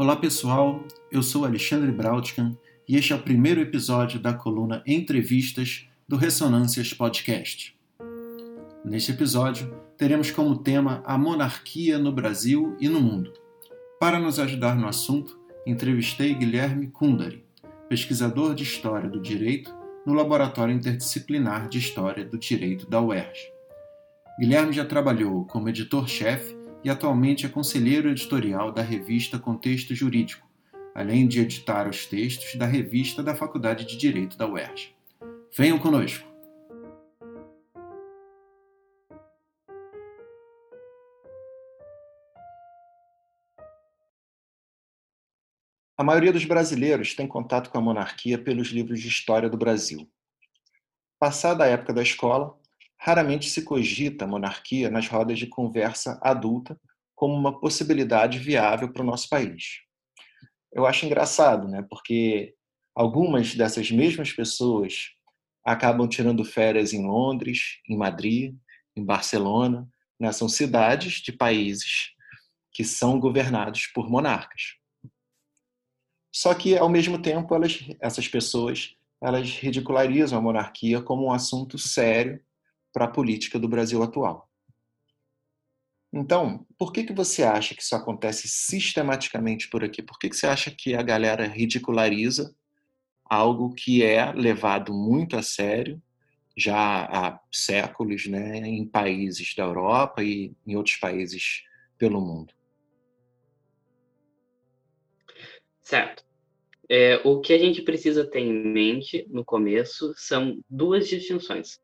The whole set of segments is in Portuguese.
Olá pessoal, eu sou Alexandre Brautkin e este é o primeiro episódio da coluna Entrevistas do Ressonâncias Podcast. Neste episódio, teremos como tema a monarquia no Brasil e no mundo. Para nos ajudar no assunto, entrevistei Guilherme Kundari, pesquisador de História do Direito no Laboratório Interdisciplinar de História do Direito da UERJ. Guilherme já trabalhou como editor-chefe e atualmente é conselheiro editorial da revista Contexto Jurídico, além de editar os textos da revista da Faculdade de Direito da UERJ. Venham conosco! A maioria dos brasileiros tem contato com a monarquia pelos livros de história do Brasil. Passada a época da escola, raramente se cogita a monarquia nas rodas de conversa adulta como uma possibilidade viável para o nosso país. Eu acho engraçado, né? Porque algumas dessas mesmas pessoas acabam tirando férias em Londres, em Madrid, em Barcelona, né? São cidades de países que são governados por monarcas. Só que, ao mesmo tempo, elas, essas pessoas elas ridicularizam a monarquia como um assunto sério para a política do Brasil atual. Então, por que, que você acha que isso acontece sistematicamente por aqui? Por que, que você acha que a galera ridiculariza algo que é levado muito a sério já há séculos né, em países da Europa e em outros países pelo mundo? Certo. É, o que a gente precisa ter em mente no começo são duas distinções.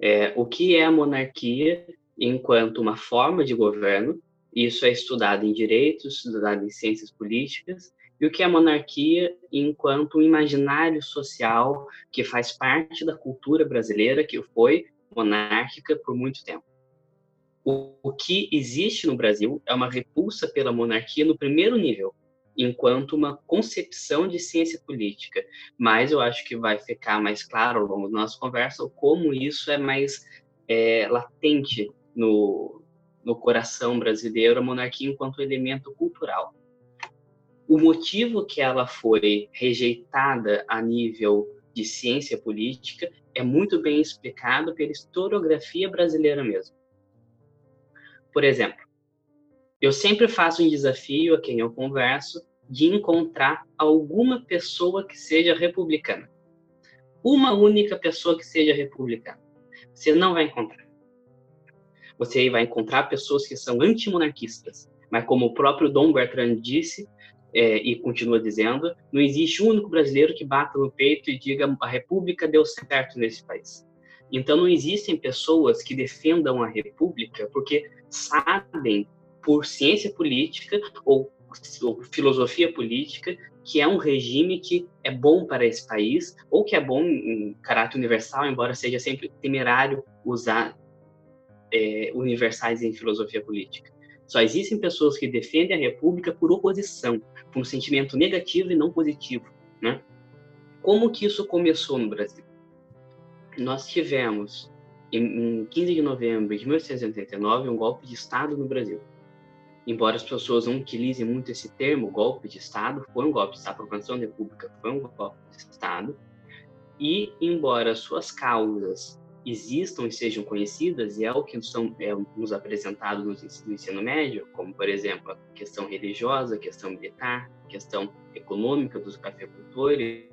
É, o que é a monarquia enquanto uma forma de governo, isso é estudado em direitos, estudado em ciências políticas, e o que é a monarquia enquanto um imaginário social que faz parte da cultura brasileira, que foi monárquica por muito tempo. O, o que existe no Brasil é uma repulsa pela monarquia no primeiro nível, enquanto uma concepção de ciência política. Mas eu acho que vai ficar mais claro ao longo da nossa conversa como isso é mais é, latente no, no coração brasileiro, a monarquia enquanto elemento cultural. O motivo que ela foi rejeitada a nível de ciência política é muito bem explicado pela historiografia brasileira mesmo. Por exemplo, eu sempre faço um desafio a quem eu converso de encontrar alguma pessoa que seja republicana. Uma única pessoa que seja republicana. Você não vai encontrar. Você vai encontrar pessoas que são antimonarquistas. Mas como o próprio Dom Bertrand disse, é, e continua dizendo, não existe um único brasileiro que bata no peito e diga a república deu certo nesse país. Então não existem pessoas que defendam a república porque sabem por ciência política ou filosofia política, que é um regime que é bom para esse país, ou que é bom em caráter universal, embora seja sempre temerário usar é, universais em filosofia política. Só existem pessoas que defendem a república por oposição, por um sentimento negativo e não positivo, né? Como que isso começou no Brasil? Nós tivemos, em 15 de novembro de 1889, um golpe de Estado no Brasil embora as pessoas não utilizem muito esse termo, golpe de Estado, foi um golpe de Estado, a proclamação da República foi um golpe de Estado, e embora suas causas existam e sejam conhecidas, e é o que são, é, nos apresentado no, no ensino médio, como, por exemplo, a questão religiosa, a questão militar, a questão econômica dos cafeicultores,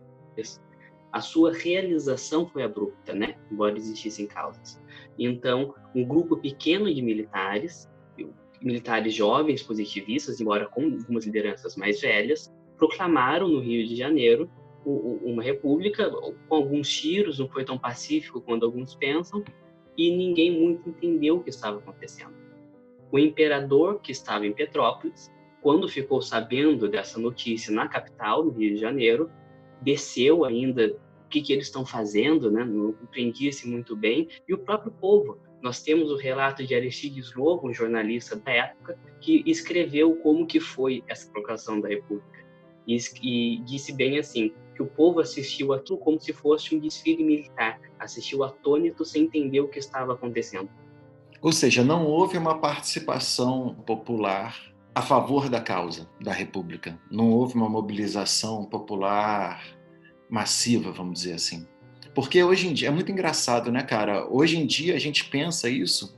a sua realização foi abrupta, né? embora existissem causas. Então, um grupo pequeno de militares militares jovens positivistas, embora com algumas lideranças mais velhas, proclamaram no Rio de Janeiro uma república com alguns tiros, não foi tão pacífico quanto alguns pensam, e ninguém muito entendeu o que estava acontecendo. O imperador, que estava em Petrópolis, quando ficou sabendo dessa notícia na capital, no Rio de Janeiro, desceu ainda o que, que eles estão fazendo, né? não compreendia-se muito bem, e o próprio povo nós temos o relato de Aristides Lobo, um jornalista da época, que escreveu como que foi essa proclamação da República. E, e disse bem assim, que o povo assistiu aquilo como se fosse um desfile militar, assistiu atônito sem entender o que estava acontecendo. Ou seja, não houve uma participação popular a favor da causa da República. Não houve uma mobilização popular massiva, vamos dizer assim. Porque hoje em dia é muito engraçado, né, cara? Hoje em dia a gente pensa isso.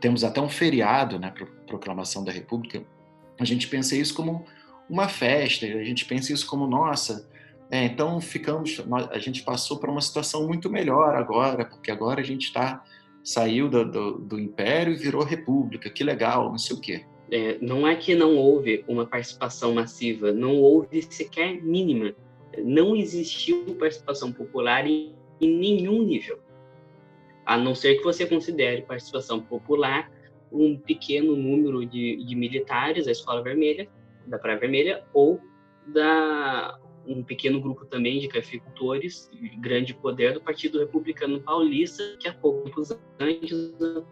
Temos até um feriado, né, proclamação da República. A gente pensa isso como uma festa. A gente pensa isso como nossa. É, então ficamos, a gente passou para uma situação muito melhor agora, porque agora a gente está saiu do, do, do, império e virou república. Que legal, não sei o quê. É, não é que não houve uma participação massiva, não houve sequer mínima não existiu participação popular em, em nenhum nível, a não ser que você considere participação popular um pequeno número de, de militares da Escola Vermelha, da Praia Vermelha, ou da um pequeno grupo também de cafeicultores, grande poder do Partido Republicano Paulista, que há poucos antes da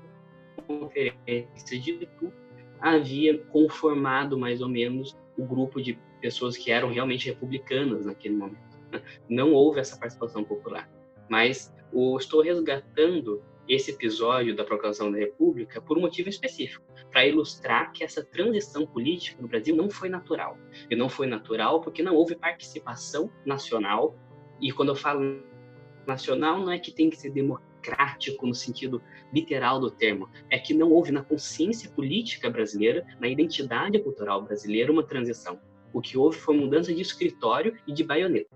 conferência de Itu havia conformado mais ou menos o grupo de pessoas que eram realmente republicanas naquele momento. Né? Não houve essa participação popular. Mas estou resgatando esse episódio da proclamação da República por um motivo específico, para ilustrar que essa transição política no Brasil não foi natural. E não foi natural porque não houve participação nacional. E quando eu falo nacional, não é que tem que ser democrático no sentido literal do termo, é que não houve na consciência política brasileira, na identidade cultural brasileira, uma transição. O que houve foi mudança de escritório e de baioneta.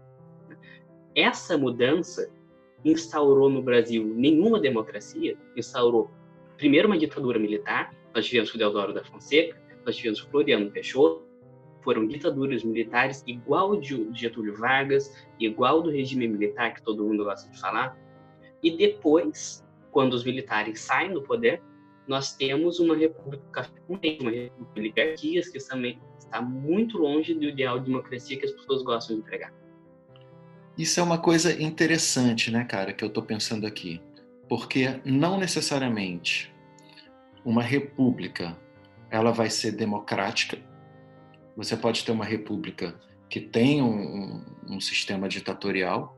Essa mudança instaurou no Brasil nenhuma democracia, instaurou primeiro uma ditadura militar, nós tivemos o Deodoro da Fonseca, nós tivemos o Floriano Peixoto, foram ditaduras militares igual de Getúlio Vargas, igual do regime militar que todo mundo gosta de falar. E depois, quando os militares saem do poder, nós temos uma república, uma república de oligarquias que também está muito longe do ideal de democracia que as pessoas gostam de pregar. Isso é uma coisa interessante, né, cara, que eu estou pensando aqui. Porque não necessariamente uma república ela vai ser democrática. Você pode ter uma república que tem um, um, um sistema ditatorial,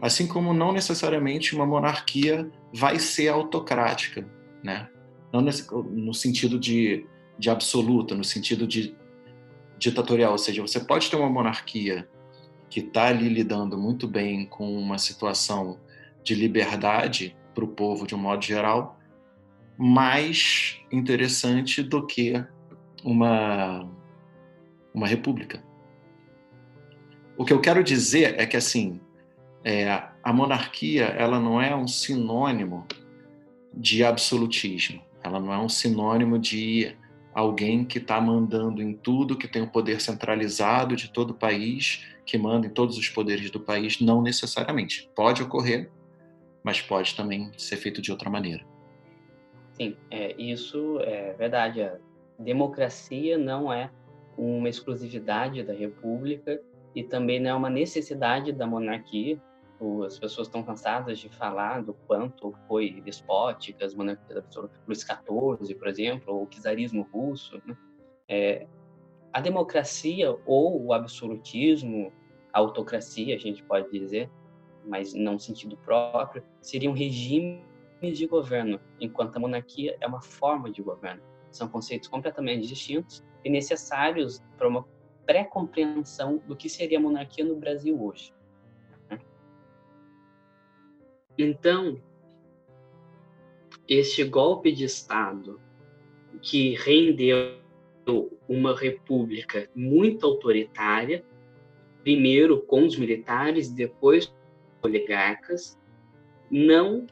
assim como não necessariamente uma monarquia vai ser autocrática, né? Não nesse, no sentido de, de absoluta, no sentido de ditatorial, ou seja, você pode ter uma monarquia que está ali lidando muito bem com uma situação de liberdade para o povo de um modo geral, mais interessante do que uma uma república. O que eu quero dizer é que assim é, a monarquia ela não é um sinônimo de absolutismo, ela não é um sinônimo de alguém que está mandando em tudo, que tem o poder centralizado de todo o país, que manda em todos os poderes do país, não necessariamente. Pode ocorrer, mas pode também ser feito de outra maneira. Sim, é, isso é verdade. A democracia não é uma exclusividade da República e também não é uma necessidade da monarquia as pessoas estão cansadas de falar do quanto foi despótica as monarquias Luís XIV, por exemplo, ou o czarismo russo. Né? É, a democracia ou o absolutismo, a autocracia, a gente pode dizer, mas não sentido próprio, seriam regimes de governo, enquanto a monarquia é uma forma de governo. São conceitos completamente distintos e necessários para uma pré-compreensão do que seria a monarquia no Brasil hoje. Então, este golpe de Estado que rendeu uma república muito autoritária, primeiro com os militares, depois com os oligarcas, não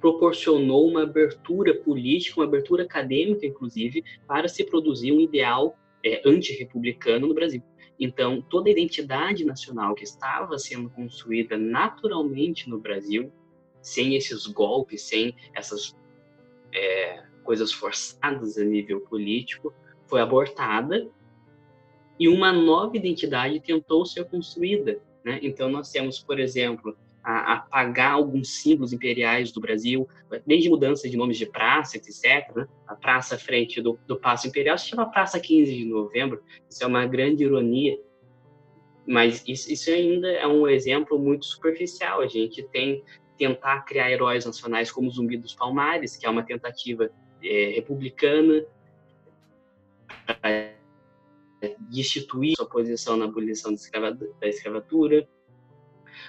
proporcionou uma abertura política, uma abertura acadêmica, inclusive, para se produzir um ideal é, antirrepublicano no Brasil. Então, toda a identidade nacional que estava sendo construída naturalmente no Brasil, sem esses golpes, sem essas é, coisas forçadas a nível político, foi abortada e uma nova identidade tentou ser construída. Né? Então, nós temos, por exemplo, a, apagar alguns símbolos imperiais do Brasil, desde mudança de nomes de praça, etc. Né? A praça à frente do, do Paço Imperial se chama Praça 15 de Novembro. Isso é uma grande ironia. Mas isso, isso ainda é um exemplo muito superficial. A gente tem tentar criar heróis nacionais como Zumbi dos Palmares, que é uma tentativa é, republicana para destituir sua posição na abolição da escravatura.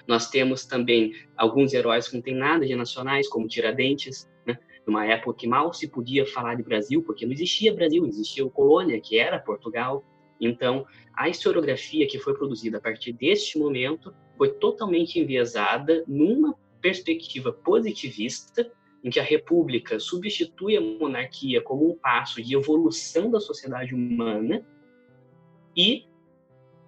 Nós temos também alguns heróis que não têm nada de nacionais, como Tiradentes, né? numa época que mal se podia falar de Brasil, porque não existia Brasil, existia o colônia, que era Portugal. Então, a historiografia que foi produzida a partir deste momento foi totalmente enviesada numa perspectiva positivista, em que a república substitui a monarquia como um passo de evolução da sociedade humana, e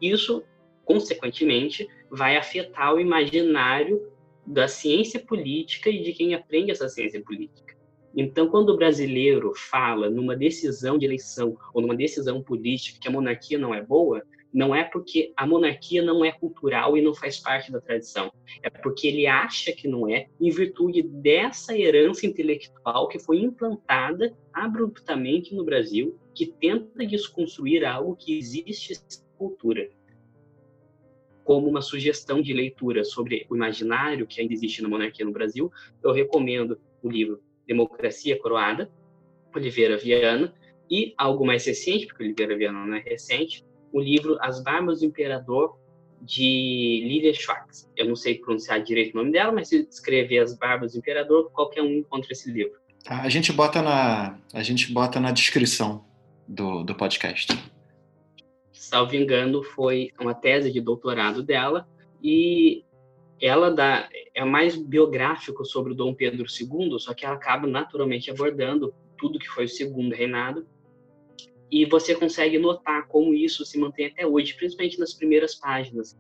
isso, consequentemente, vai afetar o imaginário da ciência política e de quem aprende essa ciência política. Então, quando o brasileiro fala numa decisão de eleição ou numa decisão política que a monarquia não é boa, não é porque a monarquia não é cultural e não faz parte da tradição. É porque ele acha que não é, em virtude dessa herança intelectual que foi implantada abruptamente no Brasil, que tenta desconstruir algo que existe cultura. Como uma sugestão de leitura sobre o imaginário que ainda existe na monarquia no Brasil, eu recomendo o livro Democracia Coroada, Oliveira Viana, e algo mais recente, porque Oliveira Viana não é recente, o livro As Barbas do Imperador, de Lilia Schwartz. Eu não sei pronunciar direito o nome dela, mas se escrever As Barbas do Imperador, qualquer um encontra esse livro. Tá, a gente bota na, a gente bota na descrição do, do podcast. Salvo engano, foi uma tese de doutorado dela e ela dá, é mais biográfico sobre o Dom Pedro II, só que ela acaba naturalmente abordando tudo que foi o segundo reinado e você consegue notar como isso se mantém até hoje, principalmente nas primeiras páginas.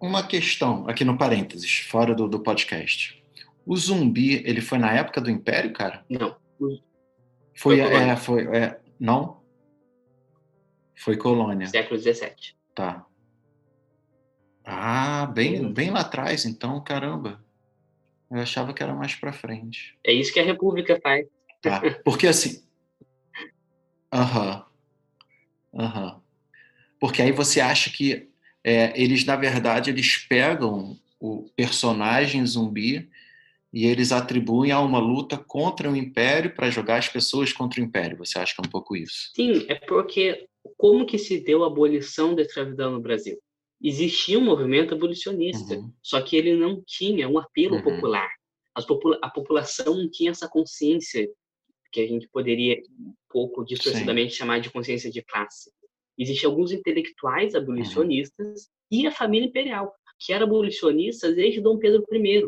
Uma questão aqui no parênteses, fora do, do podcast. O zumbi, ele foi na época do Império, cara? Não. Foi, foi é, foi, é, não? Foi colônia. Século XVII. Tá. Ah, bem, bem lá atrás, então, caramba. Eu achava que era mais para frente. É isso que a República faz. Tá. Porque assim. Aham. Uhum. Aham. Uhum. Porque aí você acha que é, eles, na verdade, eles pegam o personagem zumbi e eles atribuem a uma luta contra o Império para jogar as pessoas contra o Império. Você acha que é um pouco isso? Sim, é porque como que se deu a abolição da escravidão no Brasil? Existia um movimento abolicionista, uhum. só que ele não tinha um apelo uhum. popular. Popula a população não tinha essa consciência que a gente poderia um pouco distorcidamente Sim. chamar de consciência de classe. Existiam alguns intelectuais abolicionistas uhum. e a família imperial, que era abolicionista desde Dom Pedro I.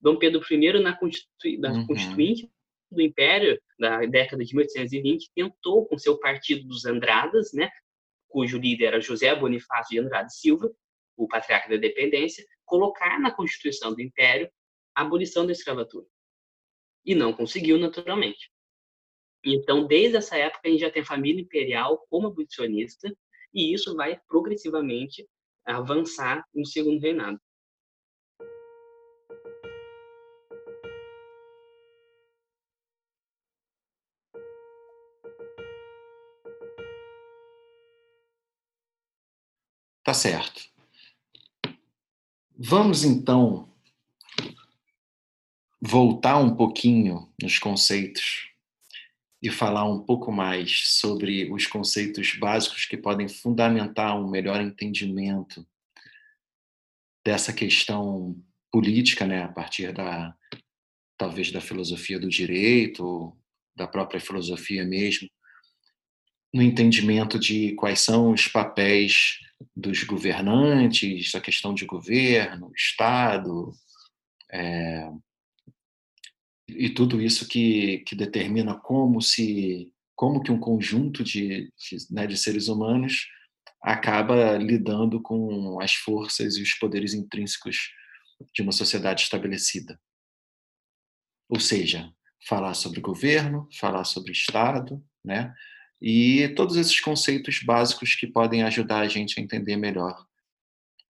Dom Pedro I, na, Constitu na uhum. Constituinte do Império, da década de 1820, tentou, com seu partido dos Andradas, né, cujo líder era José Bonifácio de Andrade Silva, o patriarca da independência, colocar na Constituição do Império a abolição da escravatura. E não conseguiu, naturalmente. Então, desde essa época, a gente já tem a família imperial como abolicionista, e isso vai progressivamente avançar no segundo reinado. Tá certo. Vamos então voltar um pouquinho nos conceitos e falar um pouco mais sobre os conceitos básicos que podem fundamentar um melhor entendimento dessa questão política, né, a partir da talvez da filosofia do direito, da própria filosofia mesmo, no entendimento de quais são os papéis dos governantes, a questão de governo, Estado, é, e tudo isso que, que determina como se como que um conjunto de, de, né, de seres humanos acaba lidando com as forças e os poderes intrínsecos de uma sociedade estabelecida. Ou seja, falar sobre governo, falar sobre Estado, né? E todos esses conceitos básicos que podem ajudar a gente a entender melhor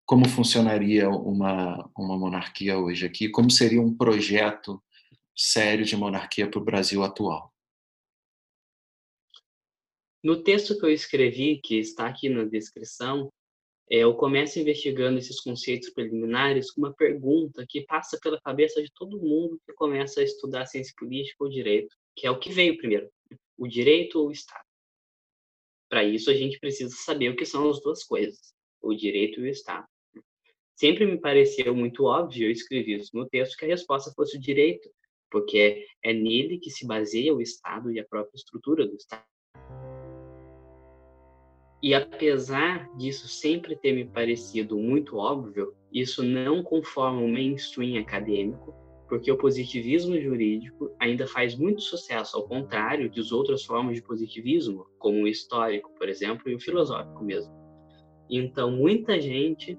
como funcionaria uma, uma monarquia hoje aqui, como seria um projeto sério de monarquia para o Brasil atual. No texto que eu escrevi, que está aqui na descrição, é, eu começo investigando esses conceitos preliminares com uma pergunta que passa pela cabeça de todo mundo que começa a estudar ciência política ou direito, que é o que veio primeiro, o direito ou o Estado. Para isso, a gente precisa saber o que são as duas coisas, o direito e o Estado. Sempre me pareceu muito óbvio, eu escrevi isso no texto, que a resposta fosse o direito, porque é nele que se baseia o Estado e a própria estrutura do Estado. E apesar disso sempre ter me parecido muito óbvio, isso não conforma o mainstream acadêmico, porque o positivismo jurídico ainda faz muito sucesso, ao contrário de outras formas de positivismo, como o histórico, por exemplo, e o filosófico mesmo. Então, muita gente,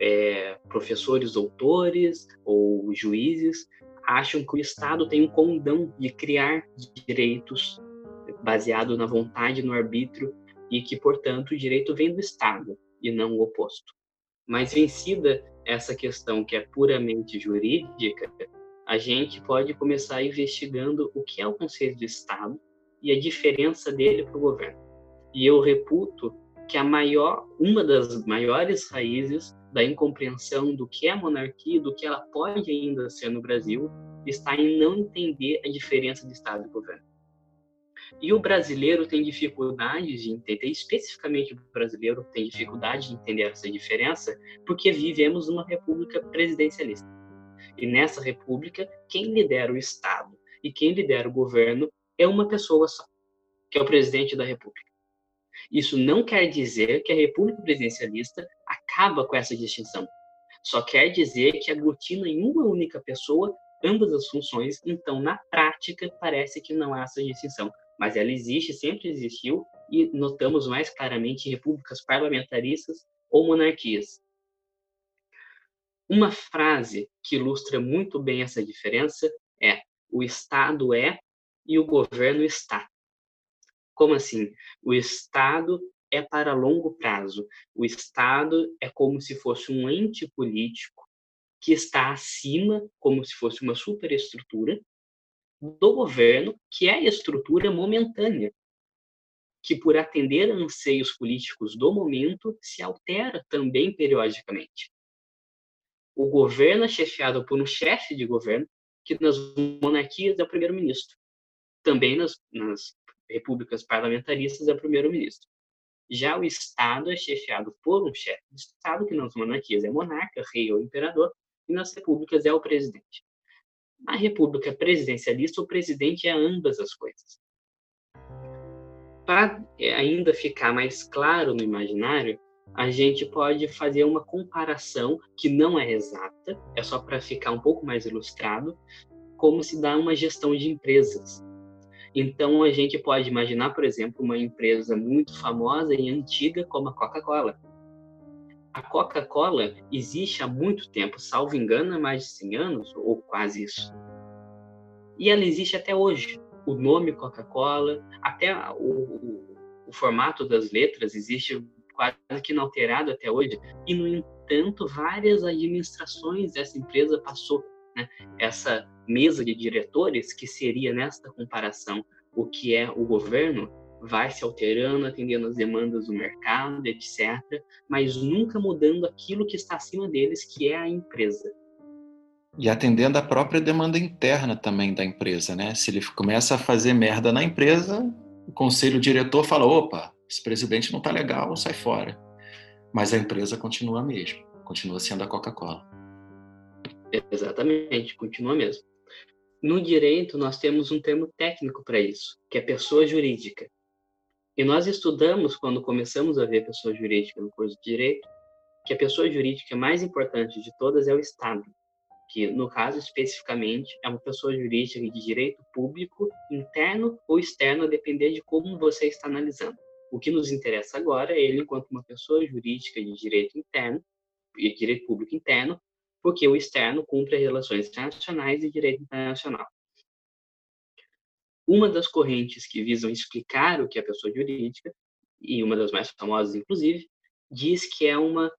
é, professores, doutores ou juízes, acham que o Estado tem um condão de criar direitos baseado na vontade, no arbítrio, e que, portanto, o direito vem do Estado e não o oposto. Mas vencida essa questão que é puramente jurídica, a gente pode começar investigando o que é o conceito de Estado e a diferença dele para o governo. E eu reputo que a maior, uma das maiores raízes da incompreensão do que é monarquia, do que ela pode ainda ser no Brasil, está em não entender a diferença de Estado e governo. E o brasileiro tem dificuldade de entender, especificamente o brasileiro tem dificuldade de entender essa diferença, porque vivemos numa república presidencialista. E nessa república, quem lidera o Estado e quem lidera o governo é uma pessoa só, que é o presidente da república. Isso não quer dizer que a república presidencialista acaba com essa distinção. Só quer dizer que aglutina em uma única pessoa ambas as funções, então, na prática, parece que não há essa distinção. Mas ela existe, sempre existiu, e notamos mais claramente em repúblicas parlamentaristas ou monarquias. Uma frase que ilustra muito bem essa diferença é: o Estado é e o governo está. Como assim? O Estado é para longo prazo. O Estado é como se fosse um ente político que está acima, como se fosse uma superestrutura, do governo, que é a estrutura momentânea, que por atender anseios políticos do momento se altera também periodicamente o governo é chefiado por um chefe de governo, que nas monarquias é o primeiro-ministro. Também nas, nas repúblicas parlamentaristas é o primeiro-ministro. Já o Estado é chefiado por um chefe de Estado, que nas monarquias é monarca, rei ou imperador, e nas repúblicas é o presidente. Na república presidencialista, o presidente é ambas as coisas. Para ainda ficar mais claro no imaginário, a gente pode fazer uma comparação que não é exata, é só para ficar um pouco mais ilustrado, como se dá uma gestão de empresas. Então, a gente pode imaginar, por exemplo, uma empresa muito famosa e antiga como a Coca-Cola. A Coca-Cola existe há muito tempo, salvo engano, há mais de 100 anos, ou quase isso. E ela existe até hoje. O nome Coca-Cola, até o, o, o formato das letras existe quase que inalterado até hoje, e, no entanto, várias administrações dessa empresa passou. Né? Essa mesa de diretores, que seria, nesta comparação, o que é o governo, vai se alterando, atendendo às demandas do mercado, etc., mas nunca mudando aquilo que está acima deles, que é a empresa. E atendendo à própria demanda interna também da empresa, né? Se ele começa a fazer merda na empresa, o conselho diretor fala: opa, esse presidente não está legal, sai fora. Mas a empresa continua a mesma, continua sendo a Coca-Cola. Exatamente, continua mesmo. No direito, nós temos um termo técnico para isso, que é pessoa jurídica. E nós estudamos, quando começamos a ver pessoa jurídica no curso de direito, que a pessoa jurídica mais importante de todas é o Estado, que, no caso especificamente, é uma pessoa jurídica de direito público, interno ou externo, a depender de como você está analisando. O que nos interessa agora é ele enquanto uma pessoa jurídica de direito interno e direito público interno, porque o externo cumpre as relações internacionais e direito internacional. Uma das correntes que visam explicar o que é pessoa jurídica, e uma das mais famosas, inclusive, diz que é uma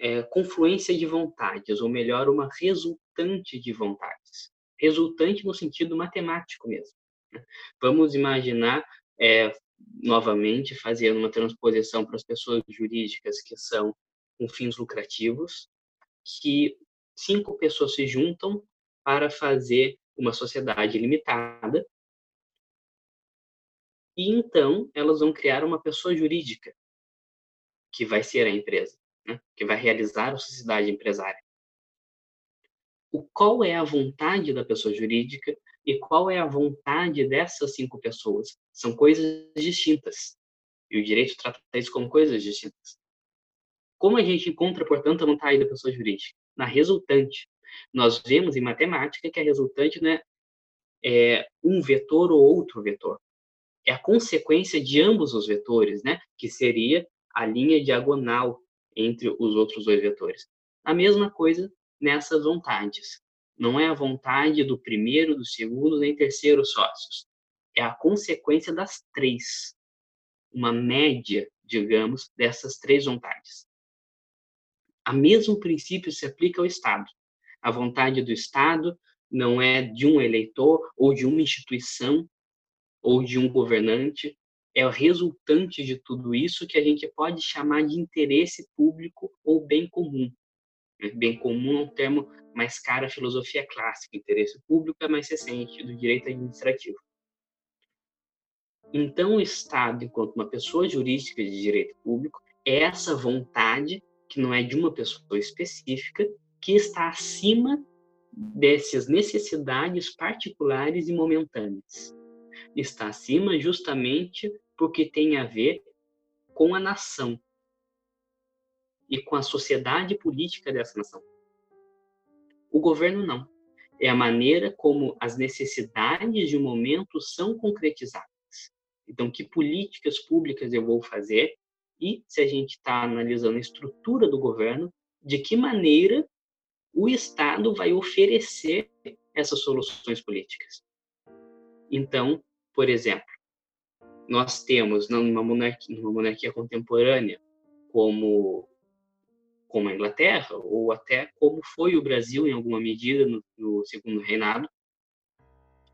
é, confluência de vontades, ou melhor, uma resultante de vontades. Resultante no sentido matemático mesmo. Né? Vamos imaginar é, novamente fazendo uma transposição para as pessoas jurídicas que são com fins lucrativos, que cinco pessoas se juntam para fazer uma sociedade limitada. E então elas vão criar uma pessoa jurídica, que vai ser a empresa, né? que vai realizar a sociedade empresária. O qual é a vontade da pessoa jurídica e qual é a vontade dessas cinco pessoas? São coisas distintas. E o direito trata isso como coisas distintas. Como a gente encontra, portanto, a vontade da pessoa jurídica? Na resultante. Nós vemos em matemática que a resultante não é, é um vetor ou outro vetor. É a consequência de ambos os vetores, né? que seria a linha diagonal entre os outros dois vetores. A mesma coisa nessas vontades. Não é a vontade do primeiro, do segundo, nem terceiro sócios. É a consequência das três. Uma média, digamos, dessas três vontades. A mesmo princípio se aplica ao Estado. A vontade do Estado não é de um eleitor ou de uma instituição ou de um governante, é o resultante de tudo isso que a gente pode chamar de interesse público ou bem comum. Bem comum é um termo mais caro à filosofia clássica, interesse público é mais recente, do direito administrativo. Então, o Estado, enquanto uma pessoa jurídica de direito público, é essa vontade que não é de uma pessoa específica, que está acima dessas necessidades particulares e momentâneas. Está acima justamente porque tem a ver com a nação e com a sociedade política dessa nação. O governo não. É a maneira como as necessidades de um momento são concretizadas. Então, que políticas públicas eu vou fazer e se a gente está analisando a estrutura do governo, de que maneira o Estado vai oferecer essas soluções políticas. Então, por exemplo, nós temos numa monarquia, numa monarquia contemporânea, como como a Inglaterra, ou até como foi o Brasil em alguma medida no, no segundo reinado,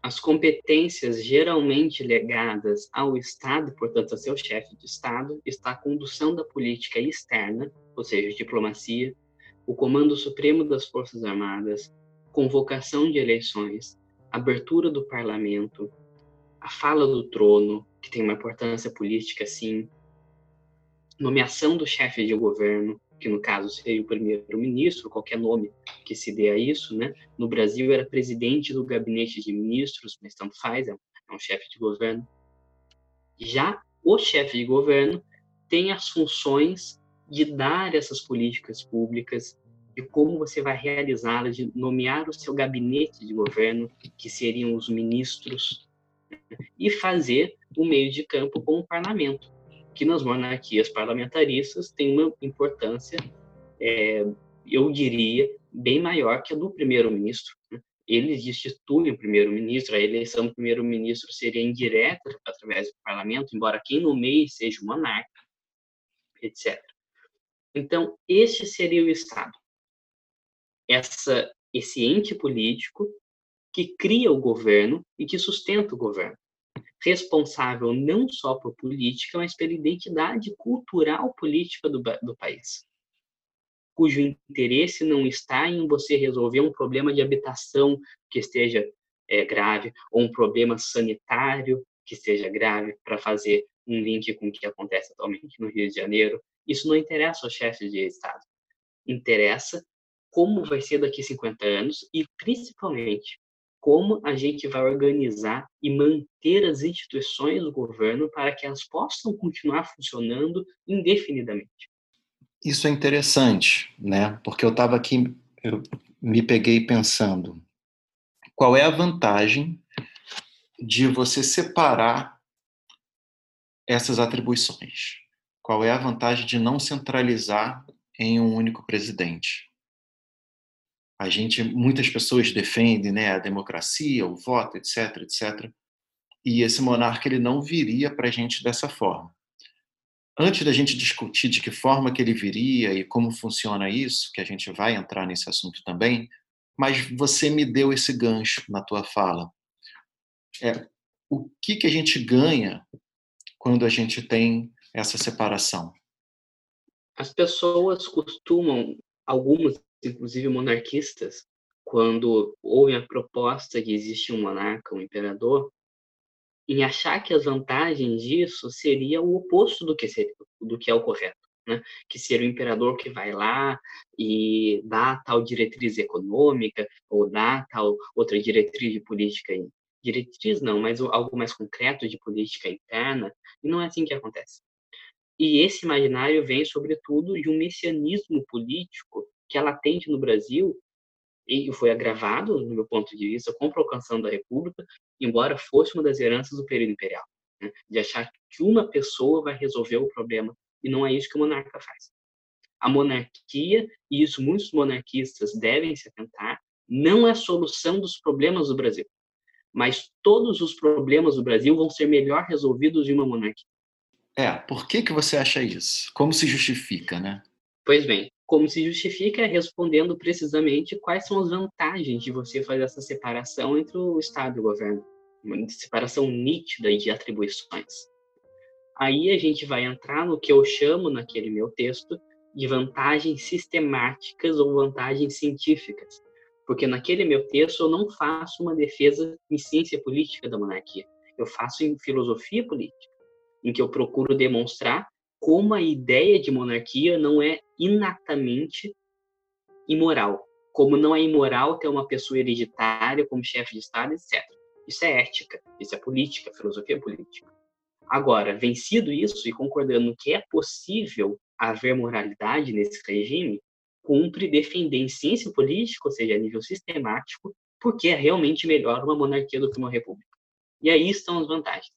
as competências geralmente legadas ao Estado, portanto, a seu chefe de Estado, está a condução da política externa, ou seja, diplomacia, o comando supremo das Forças Armadas, convocação de eleições, abertura do parlamento, a fala do trono, que tem uma importância política, sim, nomeação do chefe de governo, que no caso seria o primeiro-ministro, qualquer nome que se dê a isso, né? No Brasil era presidente do gabinete de ministros, mas tanto faz, é um, é um chefe de governo. Já o chefe de governo tem as funções de dar essas políticas públicas, de como você vai realizá-las, de nomear o seu gabinete de governo, que seriam os ministros, né? e fazer o meio de campo com o parlamento que nas monarquias parlamentaristas tem uma importância, é, eu diria, bem maior que a do primeiro-ministro. Né? Eles destituem o primeiro-ministro, a eleição do primeiro-ministro seria indireta através do parlamento, embora quem nomeie seja o monarca, etc. Então, este seria o Estado. Essa, esse ente político que cria o governo e que sustenta o governo responsável não só por política, mas pela identidade cultural política do, do país, cujo interesse não está em você resolver um problema de habitação que esteja é, grave, ou um problema sanitário que esteja grave, para fazer um link com o que acontece atualmente no Rio de Janeiro. Isso não interessa aos chefes de Estado. Interessa como vai ser daqui a 50 anos e, principalmente, como a gente vai organizar e manter as instituições do governo para que elas possam continuar funcionando indefinidamente. Isso é interessante, né? Porque eu estava aqui, eu me peguei pensando, qual é a vantagem de você separar essas atribuições? Qual é a vantagem de não centralizar em um único presidente? A gente muitas pessoas defendem né a democracia o voto etc etc e esse monarca ele não viria para a gente dessa forma. Antes da gente discutir de que forma que ele viria e como funciona isso que a gente vai entrar nesse assunto também mas você me deu esse gancho na tua fala. É o que que a gente ganha quando a gente tem essa separação? As pessoas costumam, algumas, inclusive monarquistas, quando ouvem a proposta que existe um monarca, um imperador, em achar que as vantagens disso seria o oposto do que, seria, do que é o correto. Né? Que seria o imperador que vai lá e dá tal diretriz econômica ou dá tal outra diretriz de política diretriz não, mas algo mais concreto de política interna, e não é assim que acontece. E esse imaginário vem, sobretudo, de um messianismo político que é latente no Brasil e foi agravado, no meu ponto de vista, com a proclamação da República, embora fosse uma das heranças do período imperial, né? de achar que uma pessoa vai resolver o problema, e não é isso que o monarca faz. A monarquia, e isso muitos monarquistas devem se atentar, não é a solução dos problemas do Brasil, mas todos os problemas do Brasil vão ser melhor resolvidos em uma monarquia. É, por que, que você acha isso? Como se justifica, né? Pois bem, como se justifica respondendo precisamente quais são as vantagens de você fazer essa separação entre o Estado e o governo, uma separação nítida de atribuições. Aí a gente vai entrar no que eu chamo naquele meu texto de vantagens sistemáticas ou vantagens científicas, porque naquele meu texto eu não faço uma defesa em ciência política da monarquia, eu faço em filosofia política, em que eu procuro demonstrar como a ideia de monarquia não é inatamente imoral. Como não é imoral ter uma pessoa hereditária como chefe de Estado, etc. Isso é ética, isso é política, filosofia política. Agora, vencido isso e concordando que é possível haver moralidade nesse regime, cumpre defender em ciência política, ou seja, a nível sistemático, porque é realmente melhor uma monarquia do que uma república. E aí estão as vantagens.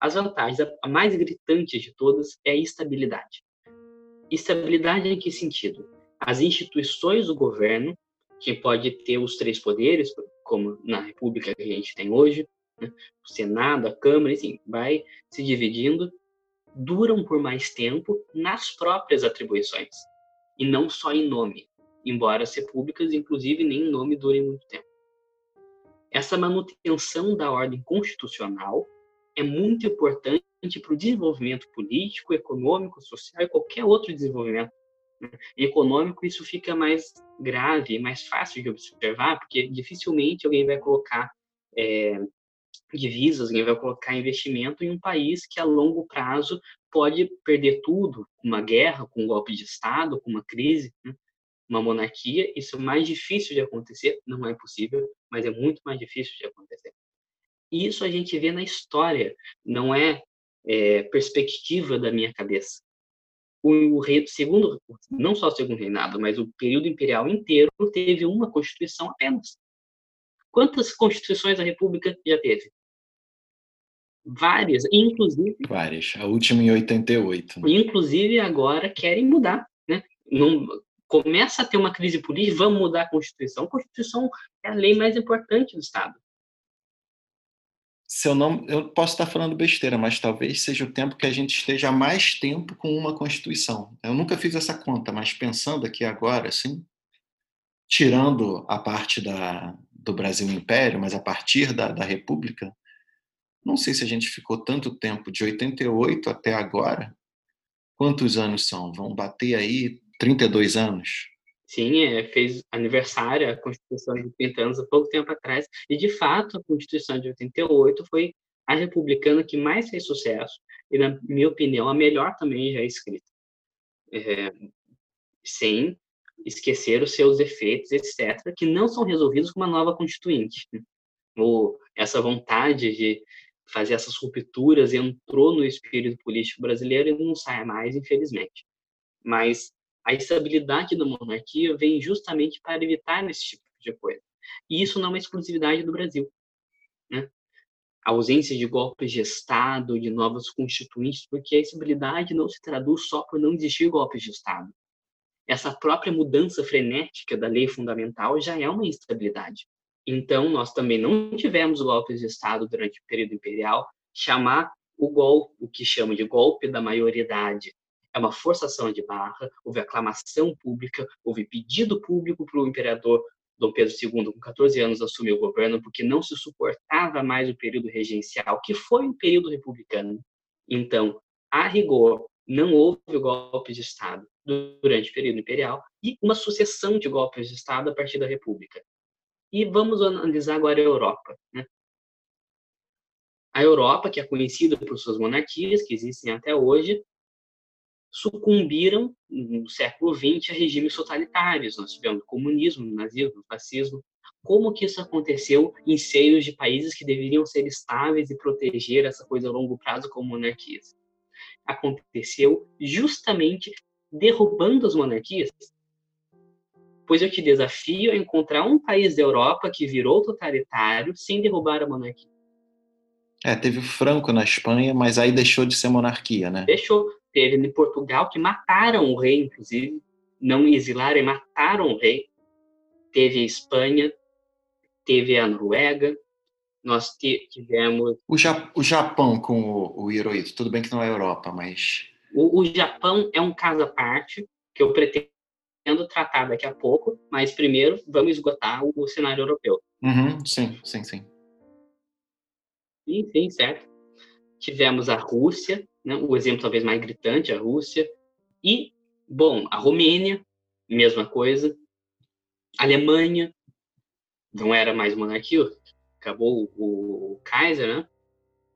As vantagens, a mais gritante de todas, é a estabilidade. Estabilidade em que sentido? As instituições do governo, que pode ter os três poderes, como na República que a gente tem hoje, né? o Senado, a Câmara, enfim, vai se dividindo, duram por mais tempo nas próprias atribuições, e não só em nome, embora as repúblicas, inclusive, nem em nome durem muito tempo. Essa manutenção da ordem constitucional é muito importante para o desenvolvimento político, econômico, social e qualquer outro desenvolvimento. Né? econômico, isso fica mais grave, mais fácil de observar, porque dificilmente alguém vai colocar é, divisas, alguém vai colocar investimento em um país que a longo prazo pode perder tudo, com uma guerra, com um golpe de Estado, com uma crise, né? uma monarquia. Isso é mais difícil de acontecer, não é possível, mas é muito mais difícil de acontecer. E isso a gente vê na história, não é, é perspectiva da minha cabeça. O, rei, segundo, não só o segundo reinado, mas o período imperial inteiro teve uma constituição apenas. Quantas constituições a República já teve? Várias, inclusive. Várias. A última em 88. Né? Inclusive agora querem mudar, né? Não, começa a ter uma crise política, vamos mudar a Constituição. A Constituição é a lei mais importante do Estado se eu não, eu posso estar falando besteira, mas talvez seja o tempo que a gente esteja mais tempo com uma Constituição. Eu nunca fiz essa conta, mas pensando aqui agora, assim, tirando a parte da, do Brasil Império, mas a partir da, da República, não sei se a gente ficou tanto tempo, de 88 até agora. Quantos anos são? Vão bater aí 32 anos? Sim, é, fez aniversário a Constituição de 30 anos há pouco tempo atrás, e de fato a Constituição de 88 foi a republicana que mais fez sucesso, e na minha opinião a melhor também já escrita. É, sem esquecer os seus efeitos, etc., que não são resolvidos com uma nova constituinte. Ou essa vontade de fazer essas rupturas entrou no espírito político brasileiro e não sai mais, infelizmente. Mas a estabilidade da monarquia vem justamente para evitar esse tipo de coisa. E isso não é uma exclusividade do Brasil. Né? A ausência de golpes de Estado, de novas constituintes, porque a estabilidade não se traduz só por não existir golpes de Estado. Essa própria mudança frenética da lei fundamental já é uma instabilidade. Então, nós também não tivemos golpes de Estado durante o período imperial. Chamar o golpe, o que chama de golpe da maioridade, é uma forçação de barra, houve aclamação pública, houve pedido público para o imperador Dom Pedro II, com 14 anos, assumir o governo, porque não se suportava mais o período regencial, que foi o período republicano. Então, a rigor, não houve golpe de Estado durante o período imperial e uma sucessão de golpes de Estado a partir da República. E vamos analisar agora a Europa. Né? A Europa, que é conhecida por suas monarquias, que existem até hoje, sucumbiram no século XX a regimes totalitários. Nós tivemos comunismo, nazismo, fascismo. Como que isso aconteceu em seios de países que deveriam ser estáveis e proteger essa coisa a longo prazo como monarquias? Aconteceu justamente derrubando as monarquias. Pois eu te desafio a encontrar um país da Europa que virou totalitário sem derrubar a monarquia. É, teve o Franco na Espanha, mas aí deixou de ser monarquia, né? Deixou. Teve em Portugal, que mataram o rei, inclusive. Não exilaram e mataram o rei. Teve a Espanha, teve a Noruega. Nós tivemos. O, ja o Japão com o, o Hirohito. Tudo bem que não é Europa, mas. O, o Japão é um caso à parte, que eu pretendo tratar daqui a pouco, mas primeiro vamos esgotar o, o cenário europeu. Uhum, sim, sim, sim. Sim, sim, certo. Tivemos a Rússia, né, o exemplo talvez mais gritante, a Rússia. E, bom, a Romênia, mesma coisa. A Alemanha, não era mais monarquia, acabou o, o Kaiser, né?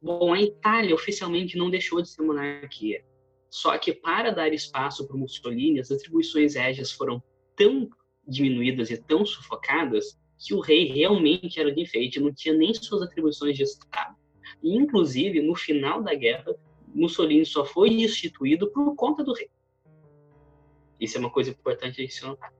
Bom, a Itália oficialmente não deixou de ser monarquia. Só que para dar espaço para Mussolini, as atribuições régias foram tão diminuídas e tão sufocadas que o rei realmente era de enfeite, não tinha nem suas atribuições de Estado. E, inclusive, no final da guerra, Mussolini só foi instituído por conta do rei. Isso é uma coisa importante de se notar.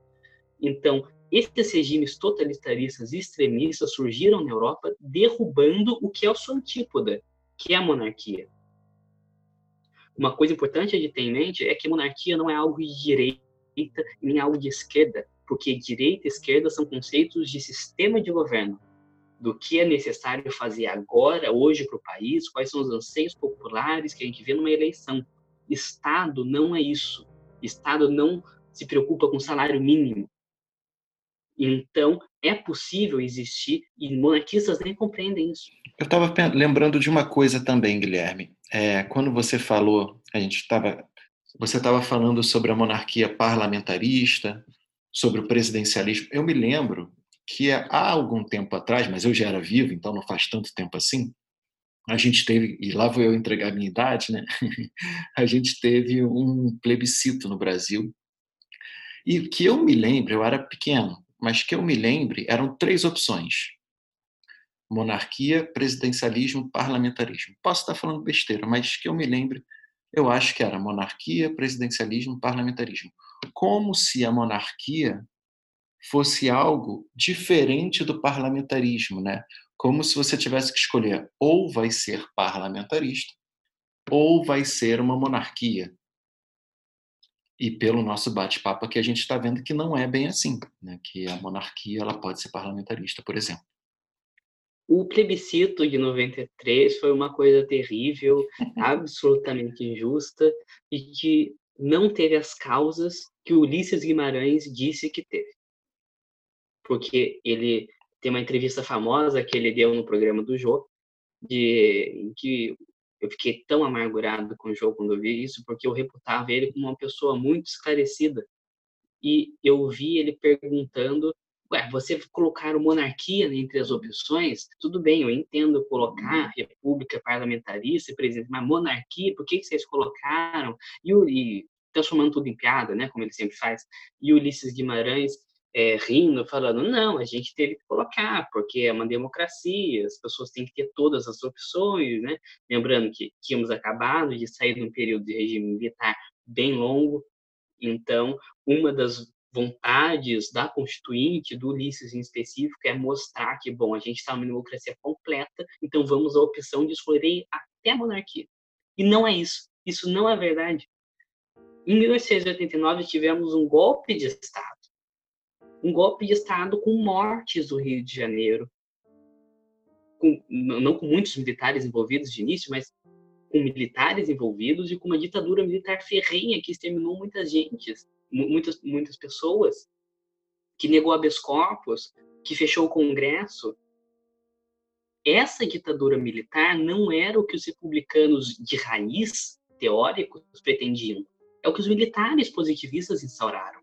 Então, esses regimes totalitaristas e extremistas surgiram na Europa derrubando o que é o seu antípoda, que é a monarquia. Uma coisa importante de ter em mente é que a monarquia não é algo de direita nem algo de esquerda, porque direita e esquerda são conceitos de sistema de governo do que é necessário fazer agora, hoje, para o país, quais são os anseios populares que a gente vê numa eleição. Estado não é isso. Estado não se preocupa com salário mínimo. Então, é possível existir, e monarquistas nem compreendem isso. Eu estava lembrando de uma coisa também, Guilherme. É, quando você falou, a gente estava. Você estava falando sobre a monarquia parlamentarista, sobre o presidencialismo. Eu me lembro que há algum tempo atrás, mas eu já era vivo, então não faz tanto tempo assim, a gente teve, e lá vou eu entregar a minha idade, né? a gente teve um plebiscito no Brasil. E que eu me lembro, eu era pequeno, mas que eu me lembre, eram três opções: monarquia, presidencialismo, parlamentarismo. Posso estar falando besteira, mas que eu me lembre, eu acho que era monarquia, presidencialismo, parlamentarismo. Como se a monarquia fosse algo diferente do parlamentarismo, né? Como se você tivesse que escolher ou vai ser parlamentarista ou vai ser uma monarquia. E pelo nosso bate-papo aqui a gente está vendo que não é bem assim, né? Que a monarquia ela pode ser parlamentarista, por exemplo. O plebiscito de 93 foi uma coisa terrível, absolutamente injusta e que não teve as causas que Ulisses Guimarães disse que teve porque ele tem uma entrevista famosa que ele deu no programa do Jô, de, em que eu fiquei tão amargurado com o Jô quando eu vi isso, porque eu reputava ele como uma pessoa muito esclarecida. E eu vi ele perguntando Ué, você colocar monarquia entre as opções, tudo bem, eu entendo colocar república parlamentarista e presidente, mas monarquia, por que, que vocês colocaram? E, e transformando tudo em piada, né, como ele sempre faz. E Ulisses Guimarães é, rindo, falando, não, a gente teve que colocar, porque é uma democracia, as pessoas têm que ter todas as opções, né? Lembrando que tínhamos acabado de sair de um período de regime militar bem longo, então, uma das vontades da Constituinte, do Ulisses em específico, é mostrar que, bom, a gente está numa democracia completa, então vamos à opção de escolher até a monarquia. E não é isso. Isso não é verdade. Em 1889 tivemos um golpe de Estado um golpe de Estado com mortes no Rio de Janeiro. Com, não com muitos militares envolvidos de início, mas com militares envolvidos e com uma ditadura militar ferrenha que exterminou muitas gentes, muitas, muitas pessoas, que negou habeas corpus, que fechou o Congresso. Essa ditadura militar não era o que os republicanos de raiz teóricos pretendiam. É o que os militares positivistas instauraram.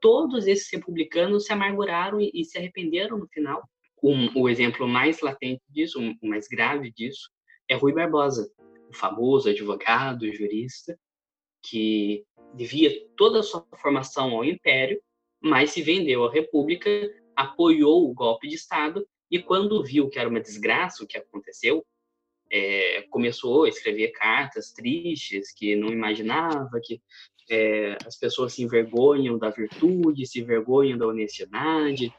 Todos esses republicanos se amarguraram e, se arrependeram no final. Um, o exemplo mais latente disso, o mais grave disso, é Rui Barbosa, o famoso advogado, jurista, que devia toda a sua formação ao Império, mas se vendeu à República, apoiou o golpe de Estado e quando viu que era uma desgraça o que aconteceu, é, começou a escrever cartas tristes que não imaginava que é, as pessoas se envergonham da virtude, se envergonham da honestidade,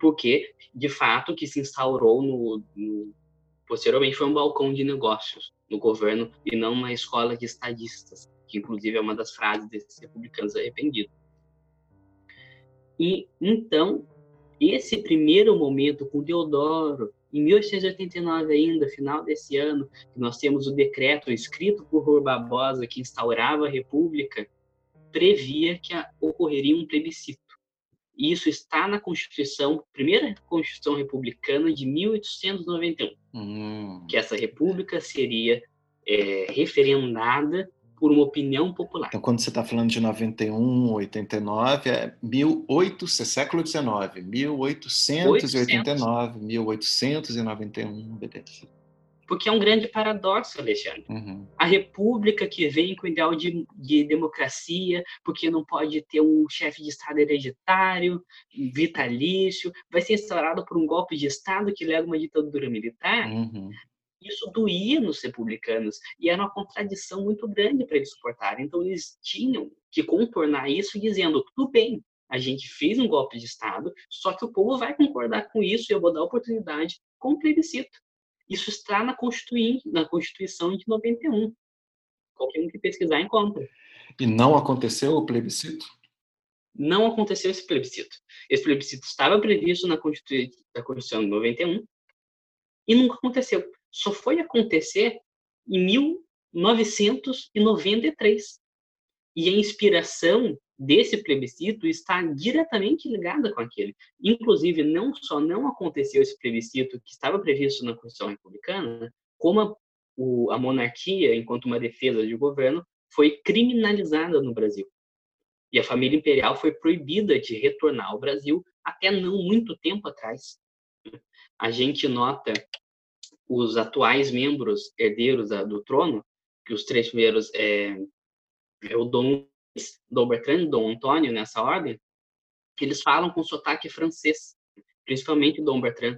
porque de fato o que se instaurou no, no posteriormente foi um balcão de negócios no governo e não uma escola de estadistas, que inclusive é uma das frases desses republicanos arrependidos. E então esse primeiro momento com Deodoro, em 1889 ainda, final desse ano, nós temos o decreto escrito por Rui Barbosa que instaurava a República, previa que ocorreria um plebiscito. E isso está na Constituição, primeira Constituição Republicana de 1891, hum. que essa República seria é, referendada por uma opinião popular. Então, quando você está falando de 91, 89, é 1800, é século XIX, 1889, 800. 1891, beleza. Porque é um grande paradoxo, Alexandre. Uhum. A república que vem com o ideal de, de democracia, porque não pode ter um chefe de Estado hereditário, vitalício, vai ser instaurado por um golpe de Estado que leva uma ditadura militar. Uhum isso doía nos republicanos e era uma contradição muito grande para eles suportarem. Então eles tinham que contornar isso dizendo: tudo bem, a gente fez um golpe de Estado, só que o povo vai concordar com isso e eu vou dar oportunidade com o plebiscito. Isso está na, na Constituição de 91. Qualquer um que pesquisar encontra. E não aconteceu o plebiscito? Não aconteceu esse plebiscito. Esse plebiscito estava previsto na Constituição de 91 e nunca aconteceu só foi acontecer em 1993. E a inspiração desse plebiscito está diretamente ligada com aquele. Inclusive, não só não aconteceu esse plebiscito que estava previsto na Constituição Republicana, como a, o, a monarquia, enquanto uma defesa de governo, foi criminalizada no Brasil. E a família imperial foi proibida de retornar ao Brasil até não muito tempo atrás. A gente nota os atuais membros herdeiros da, do trono, que os três primeiros é, é o Dom, Dom Bertrand, Dom Antônio, nessa ordem, eles falam com sotaque francês, principalmente o Dom Bertrand.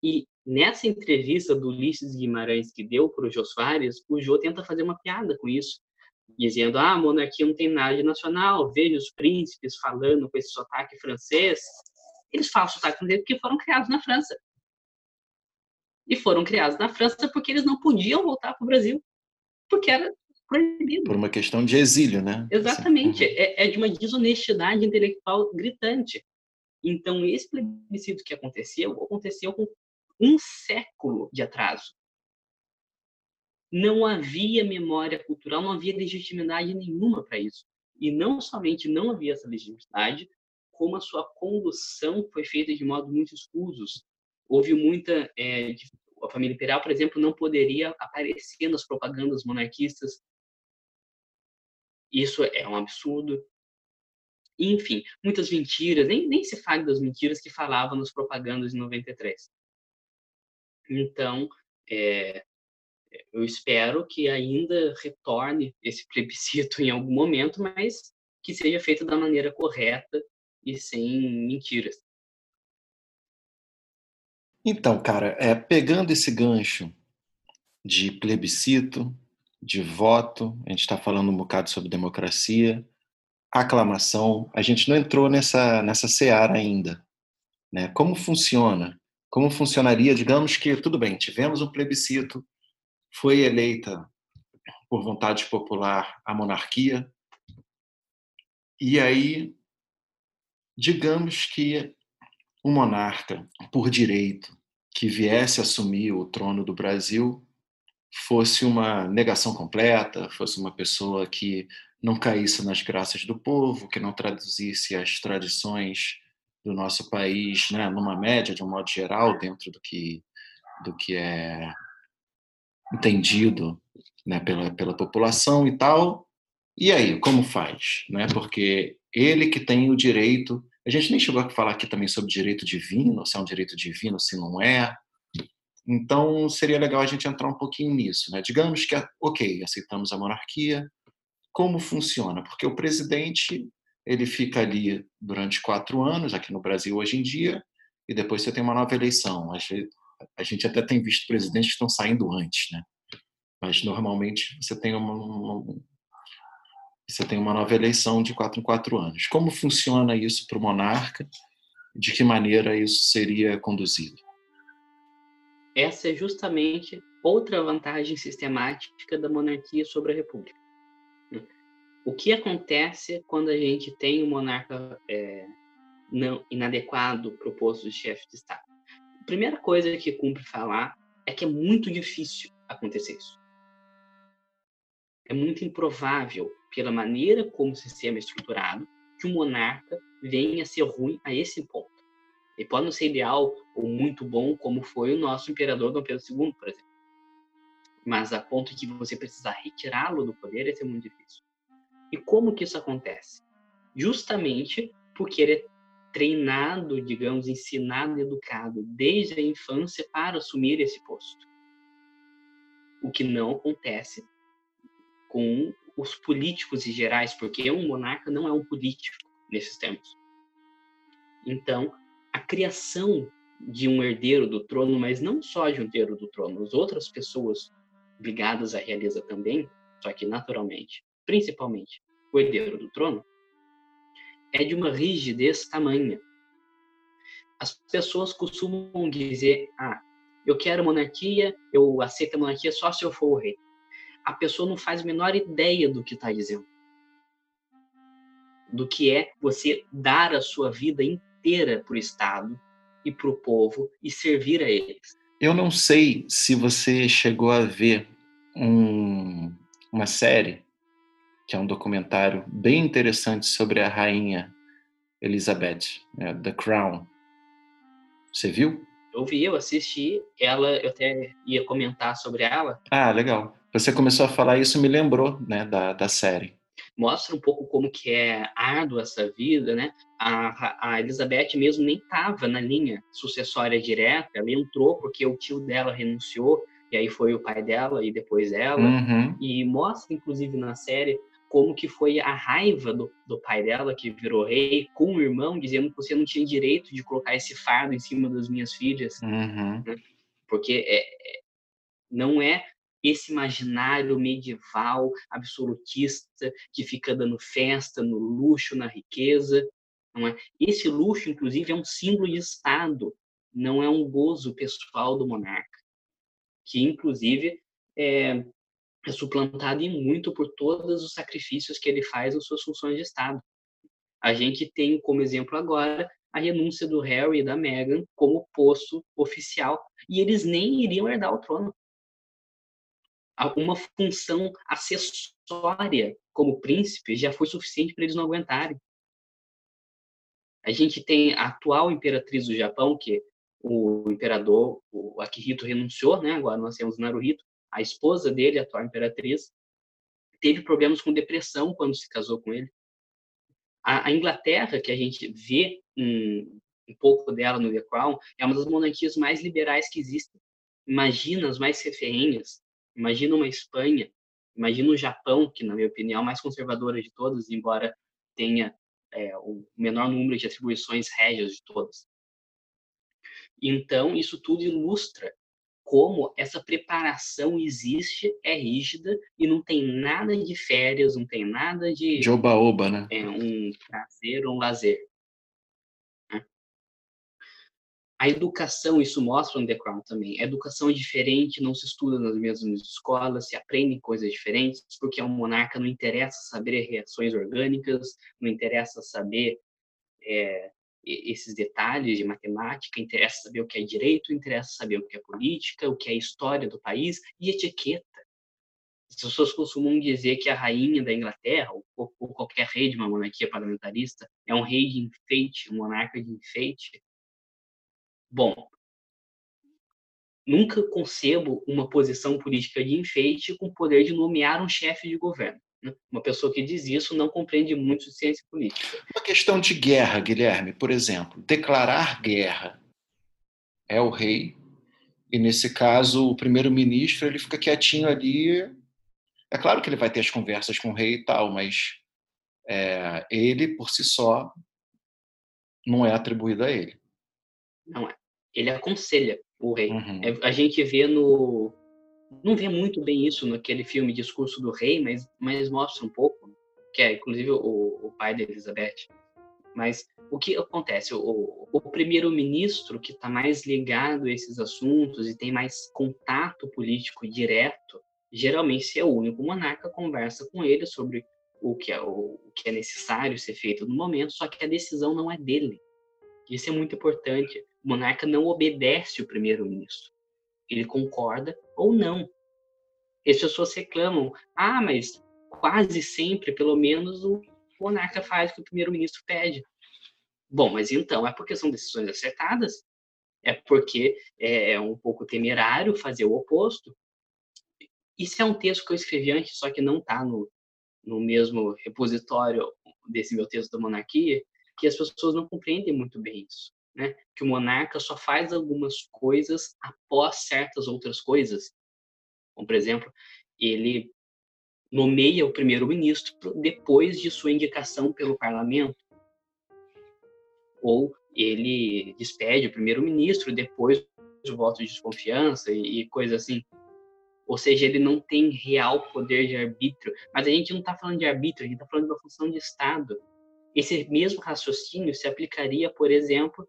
E nessa entrevista do Ulisses Guimarães que deu para o Jô Soares, o Jô tenta fazer uma piada com isso, dizendo: ah, a monarquia não tem nada de nacional, veja os príncipes falando com esse sotaque francês. Eles falam sotaque francês porque foram criados na França e foram criados na França porque eles não podiam voltar para o Brasil, porque era proibido. Por uma questão de exílio, né? Exatamente. Assim. É, é, de uma desonestidade intelectual gritante. Então, esse plebiscito que aconteceu, aconteceu com um século de atraso. Não havia memória cultural, não havia legitimidade nenhuma para isso. E não somente não havia essa legitimidade, como a sua condução foi feita de modo muito escusos, houve muita. É, a família imperial, por exemplo, não poderia aparecer nas propagandas monarquistas. Isso é um absurdo. Enfim, muitas mentiras, nem, nem se fala das mentiras que falavam nas propagandas de 93. Então, é, eu espero que ainda retorne esse plebiscito em algum momento, mas que seja feito da maneira correta e sem mentiras. Então, cara, é, pegando esse gancho de plebiscito, de voto, a gente está falando um bocado sobre democracia, aclamação, a gente não entrou nessa, nessa seara ainda. Né? Como funciona? Como funcionaria, digamos que, tudo bem, tivemos um plebiscito, foi eleita por vontade popular a monarquia, e aí, digamos que um monarca por direito que viesse assumir o trono do Brasil fosse uma negação completa, fosse uma pessoa que não caísse nas graças do povo, que não traduzisse as tradições do nosso país, né, numa média de um modo geral dentro do que do que é entendido né, pela, pela população e tal. E aí, como faz? Né? Porque ele que tem o direito. A gente nem chegou a falar aqui também sobre direito divino, se é um direito divino, se não é. Então, seria legal a gente entrar um pouquinho nisso. Né? Digamos que, ok, aceitamos a monarquia. Como funciona? Porque o presidente ele fica ali durante quatro anos, aqui no Brasil hoje em dia, e depois você tem uma nova eleição. A gente até tem visto presidentes que estão saindo antes, né? Mas normalmente você tem uma, uma, você tem uma nova eleição de quatro em quatro anos. Como funciona isso para o monarca? De que maneira isso seria conduzido? Essa é justamente outra vantagem sistemática da monarquia sobre a república. O que acontece quando a gente tem um monarca é, não inadequado para o posto de chefe de Estado? A primeira coisa que cumpre falar é que é muito difícil acontecer isso. É muito improvável, pela maneira como o sistema é estruturado, que um monarca venha a ser ruim a esse ponto. Ele pode não ser ideal ou muito bom, como foi o nosso imperador Dom Pedro II, por exemplo. Mas a ponto que você precisar retirá-lo do poder, isso é muito difícil. E como que isso acontece? Justamente porque ele é treinado, digamos, ensinado, educado desde a infância para assumir esse posto. O que não acontece com os políticos em gerais, porque um monarca não é um político nesses termos. Então, a criação de um herdeiro do trono, mas não só de um herdeiro do trono, as outras pessoas ligadas à realeza também, só que naturalmente, principalmente o herdeiro do trono, é de uma rigidez tamanha. As pessoas costumam dizer: ah, eu quero monarquia, eu aceito a monarquia só se eu for o rei. A pessoa não faz a menor ideia do que está dizendo. Do que é você dar a sua vida inteira para o Estado e para o povo e servir a eles. Eu não sei se você chegou a ver um, uma série que é um documentário bem interessante sobre a rainha Elizabeth, né, The Crown. Você viu? Eu vi, eu assisti. Ela, eu até ia comentar sobre ela. Ah, legal. Você começou a falar isso, me lembrou, né, da, da série. Mostra um pouco como que é árdua essa vida, né? A, a Elizabeth mesmo nem estava na linha sucessória direta. Ela entrou porque o tio dela renunciou e aí foi o pai dela e depois ela. Uhum. E mostra, inclusive, na série como que foi a raiva do, do pai dela, que virou rei, com o irmão, dizendo que você não tinha direito de colocar esse fardo em cima das minhas filhas. Uhum. Né? Porque é, é, não é esse imaginário medieval absolutista que fica dando festa no luxo, na riqueza. Não é? Esse luxo, inclusive, é um símbolo de Estado, não é um gozo pessoal do monarca, que, inclusive, é, é suplantado em muito por todos os sacrifícios que ele faz nas suas funções de Estado. A gente tem como exemplo agora a renúncia do Harry e da Meghan como posto oficial, e eles nem iriam herdar o trono. Uma função acessória como príncipe já foi suficiente para eles não aguentarem. A gente tem a atual imperatriz do Japão, que o imperador, o Akihito, renunciou, né? agora nós temos Naruhito, a esposa dele, a atual imperatriz, teve problemas com depressão quando se casou com ele. A, a Inglaterra, que a gente vê um, um, pouco dela no The Crown, é uma das monarquias mais liberais que existem. Imagina as mais referências, imagina uma Espanha, imagina o Japão, que na minha opinião é a mais conservadora de todas, embora tenha é, o menor número de atribuições régias de todas. Então, isso tudo ilustra como essa preparação existe, é rígida e não tem nada de férias, não tem nada de. De oba-oba, né? É um prazer, um lazer. A educação, isso mostra no The Crown também. A educação é diferente, não se estuda nas mesmas escolas, se aprendem coisas diferentes, porque a um monarca não interessa saber reações orgânicas, não interessa saber é, esses detalhes de matemática, interessa saber o que é direito, interessa saber o que é política, o que é história do país e etiqueta. As pessoas costumam dizer que a rainha da Inglaterra, ou, ou qualquer rei de uma monarquia parlamentarista, é um rei de enfeite, um monarca de enfeite. Bom, nunca concebo uma posição política de enfeite com o poder de nomear um chefe de governo. Né? Uma pessoa que diz isso não compreende muito de ciência política. Uma questão de guerra, Guilherme, por exemplo, declarar guerra é o rei e nesse caso o primeiro-ministro ele fica quietinho ali. É claro que ele vai ter as conversas com o rei e tal, mas é, ele por si só não é atribuído a ele. Não é. Ele aconselha o rei. Uhum. É, a gente vê no. Não vê muito bem isso naquele filme Discurso do Rei, mas, mas mostra um pouco, que é inclusive o, o pai da Elizabeth. Mas o que acontece? O, o primeiro-ministro, que está mais ligado a esses assuntos e tem mais contato político direto, geralmente é o único monarca, conversa com ele sobre o que, é, o, o que é necessário ser feito no momento, só que a decisão não é dele. Isso é muito importante. O monarca não obedece o primeiro-ministro. Ele concorda ou não. E as pessoas reclamam, ah, mas quase sempre, pelo menos, o monarca faz o que o primeiro-ministro pede. Bom, mas então é porque são decisões acertadas? É porque é um pouco temerário fazer o oposto? Isso é um texto que eu escrevi antes, só que não está no, no mesmo repositório desse meu texto da monarquia, que as pessoas não compreendem muito bem isso, né? Que o monarca só faz algumas coisas após certas outras coisas. Como, por exemplo, ele nomeia o primeiro-ministro depois de sua indicação pelo parlamento. Ou ele despede o primeiro-ministro depois do voto de desconfiança e, e coisa assim. Ou seja, ele não tem real poder de arbítrio. Mas a gente não está falando de arbítrio, a gente está falando de uma função de Estado. Esse mesmo raciocínio se aplicaria, por exemplo,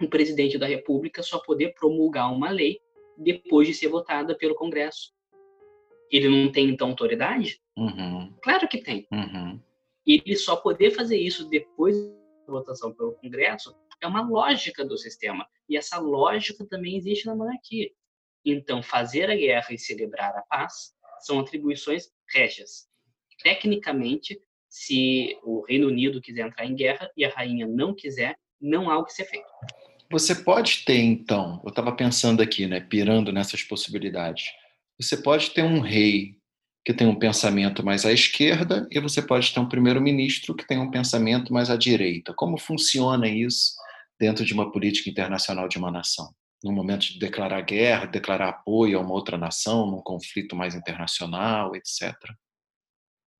o presidente da República só poder promulgar uma lei depois de ser votada pelo Congresso. Ele não tem, então, autoridade? Uhum. Claro que tem. Uhum. Ele só poder fazer isso depois da votação pelo Congresso é uma lógica do sistema. E essa lógica também existe na monarquia. Então, fazer a guerra e celebrar a paz são atribuições régias. Tecnicamente, se o Reino Unido quiser entrar em guerra e a rainha não quiser, não há o que ser feito. Você pode ter, então, eu estava pensando aqui, né, pirando nessas possibilidades. Você pode ter um rei que tem um pensamento mais à esquerda e você pode ter um primeiro-ministro que tem um pensamento mais à direita. Como funciona isso dentro de uma política internacional de uma nação? no momento de declarar guerra, declarar apoio a uma outra nação, num conflito mais internacional, etc.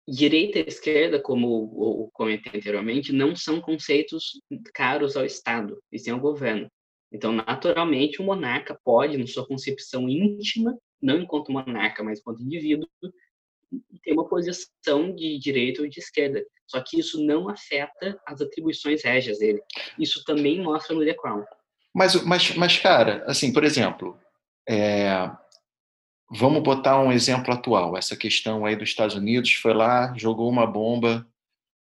Direita e esquerda, como eu comentei anteriormente, não são conceitos caros ao Estado, e sim ao governo. Então, naturalmente, o monarca pode, na sua concepção íntima, não enquanto monarca, mas enquanto indivíduo, ter uma posição de direita ou de esquerda. Só que isso não afeta as atribuições régias dele. Isso também mostra no The Crown. Mas, mas, mas cara, assim, por exemplo, é, vamos botar um exemplo atual. Essa questão aí dos Estados Unidos foi lá, jogou uma bomba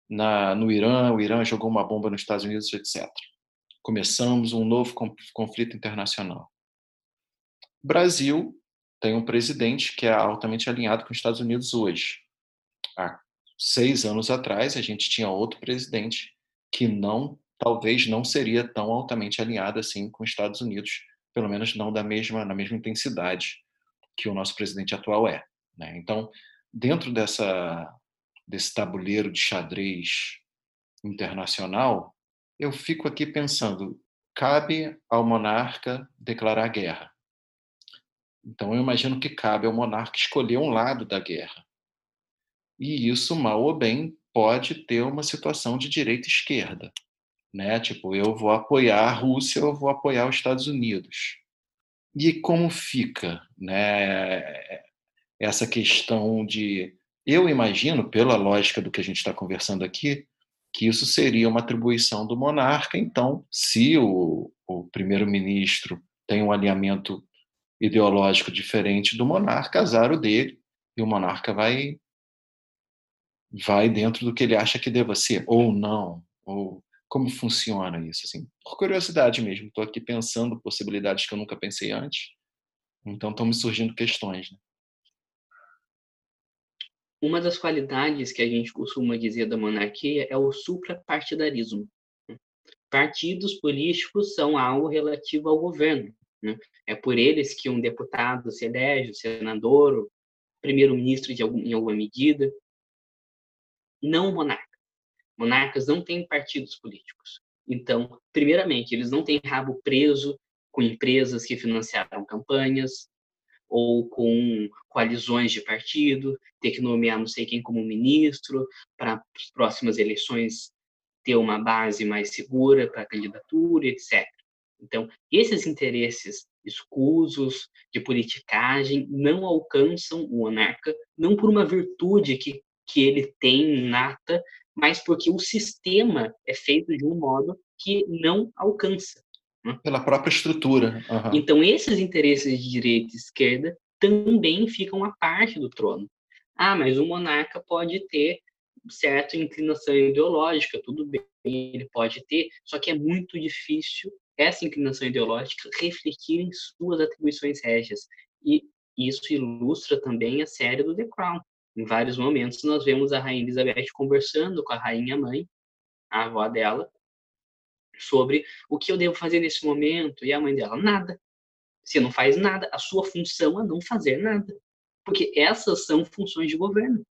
na, no Irã, o Irã jogou uma bomba nos Estados Unidos, etc. Começamos um novo conflito internacional. Brasil tem um presidente que é altamente alinhado com os Estados Unidos hoje. Há seis anos atrás, a gente tinha outro presidente que não talvez não seria tão altamente alinhada assim com os Estados Unidos, pelo menos não da mesma na mesma intensidade que o nosso presidente atual é. Né? Então, dentro dessa desse tabuleiro de xadrez internacional, eu fico aqui pensando: cabe ao monarca declarar guerra? Então, eu imagino que cabe ao monarca escolher um lado da guerra. E isso, mal ou bem, pode ter uma situação de direita-esquerda né? Tipo, eu vou apoiar a Rússia, eu vou apoiar os Estados Unidos. E como fica, né? Essa questão de, eu imagino, pela lógica do que a gente está conversando aqui, que isso seria uma atribuição do monarca. Então, se o, o primeiro-ministro tem um alinhamento ideológico diferente do monarca, azar o dele, e o monarca vai vai dentro do que ele acha que deva ser, ou não, ou como funciona isso, assim, por curiosidade mesmo. Estou aqui pensando possibilidades que eu nunca pensei antes. Então estão me surgindo questões. Né? Uma das qualidades que a gente costuma dizer da monarquia é o suprapartidarismo. Partidos políticos são algo relativo ao governo. Né? É por eles que um deputado se elege, o senador, primeiro-ministro em alguma medida. Não o monarca. Monarcas não têm partidos políticos. Então, primeiramente, eles não têm rabo preso com empresas que financiaram campanhas ou com coalizões de partido, ter que nomear não sei quem como ministro para as próximas eleições ter uma base mais segura para a candidatura, etc. Então, esses interesses escusos de politicagem não alcançam o monarca, não por uma virtude que, que ele tem inata, mas porque o sistema é feito de um modo que não alcança. Né? Pela própria estrutura. Uhum. Então, esses interesses de direita e esquerda também ficam à parte do trono. Ah, mas o monarca pode ter certa inclinação ideológica, tudo bem, ele pode ter, só que é muito difícil essa inclinação ideológica refletir em suas atribuições régias. E isso ilustra também a série do The Crown. Em vários momentos nós vemos a rainha Elizabeth conversando com a rainha mãe, a avó dela, sobre o que eu devo fazer nesse momento. E a mãe dela, nada. Você não faz nada. A sua função é não fazer nada. Porque essas são funções de governo.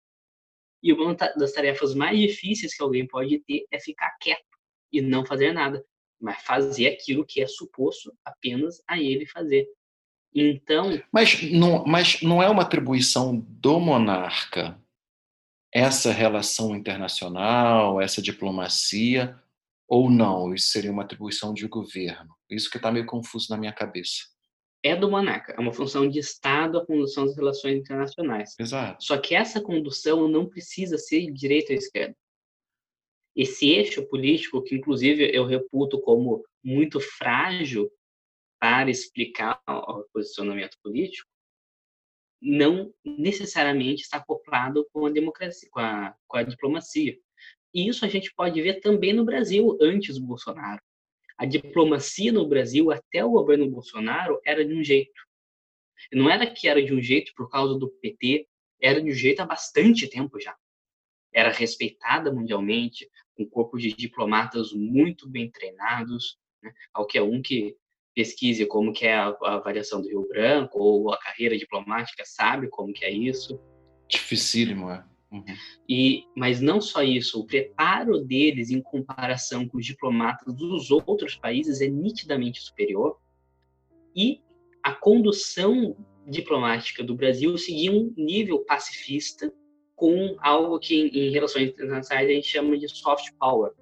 E uma das tarefas mais difíceis que alguém pode ter é ficar quieto e não fazer nada mas fazer aquilo que é suposto apenas a ele fazer. Então. Mas não, mas não é uma atribuição do monarca essa relação internacional, essa diplomacia, ou não? Isso seria uma atribuição de governo? Isso que está meio confuso na minha cabeça. É do monarca, é uma função de Estado a condução das relações internacionais. Exato. Só que essa condução não precisa ser de direita ou esquerda esse eixo político, que inclusive eu reputo como muito frágil para explicar o posicionamento político, não necessariamente está acoplado com a democracia, com a, com a diplomacia. E isso a gente pode ver também no Brasil antes do Bolsonaro. A diplomacia no Brasil até o governo Bolsonaro era de um jeito. Não era que era de um jeito por causa do PT, era de um jeito há bastante tempo já era respeitada mundialmente, com um corpo de diplomatas muito bem treinados, né? qualquer um que pesquise como que é a, a avaliação do Rio Branco ou a carreira diplomática sabe como que é isso. Dificílimo, é. Uhum. E, mas não só isso, o preparo deles em comparação com os diplomatas dos outros países é nitidamente superior. E a condução diplomática do Brasil seguia um nível pacifista com algo que em, relações internacionais a gente chama de soft power,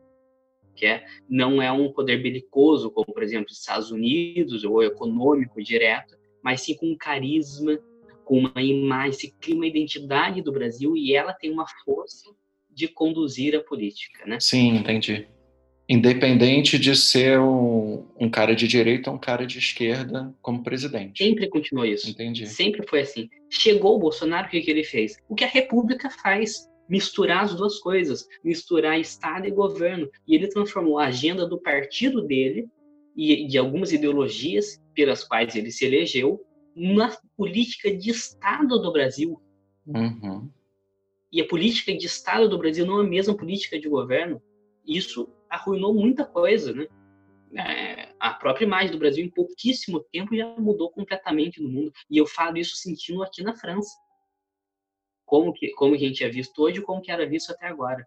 que é, não é um poder belicoso, como, por exemplo, os Estados Unidos, ou econômico direto, mas sim com um carisma, com uma imagem, se cria uma identidade do Brasil e ela tem uma força de conduzir a política, né? Sim, entendi independente de ser um, um, cara de direita ou um cara de esquerda como presidente. Sempre continuou isso. Entendi. Sempre foi assim. Chegou o Bolsonaro, o que, que ele fez? O que a República faz. Misturar as duas coisas, misturar Estado e governo. E ele transformou a agenda do partido dele e de algumas ideologias pelas quais ele se elegeu na política de Estado do Brasil. Uhum. E a política de Estado do Brasil não é a mesma política de governo. Isso arruinou muita coisa, né? É, a própria imagem do Brasil em pouquíssimo tempo já mudou completamente no mundo. E eu falo isso sentindo aqui na França. Como que, como a gente é visto hoje, como que era visto até agora.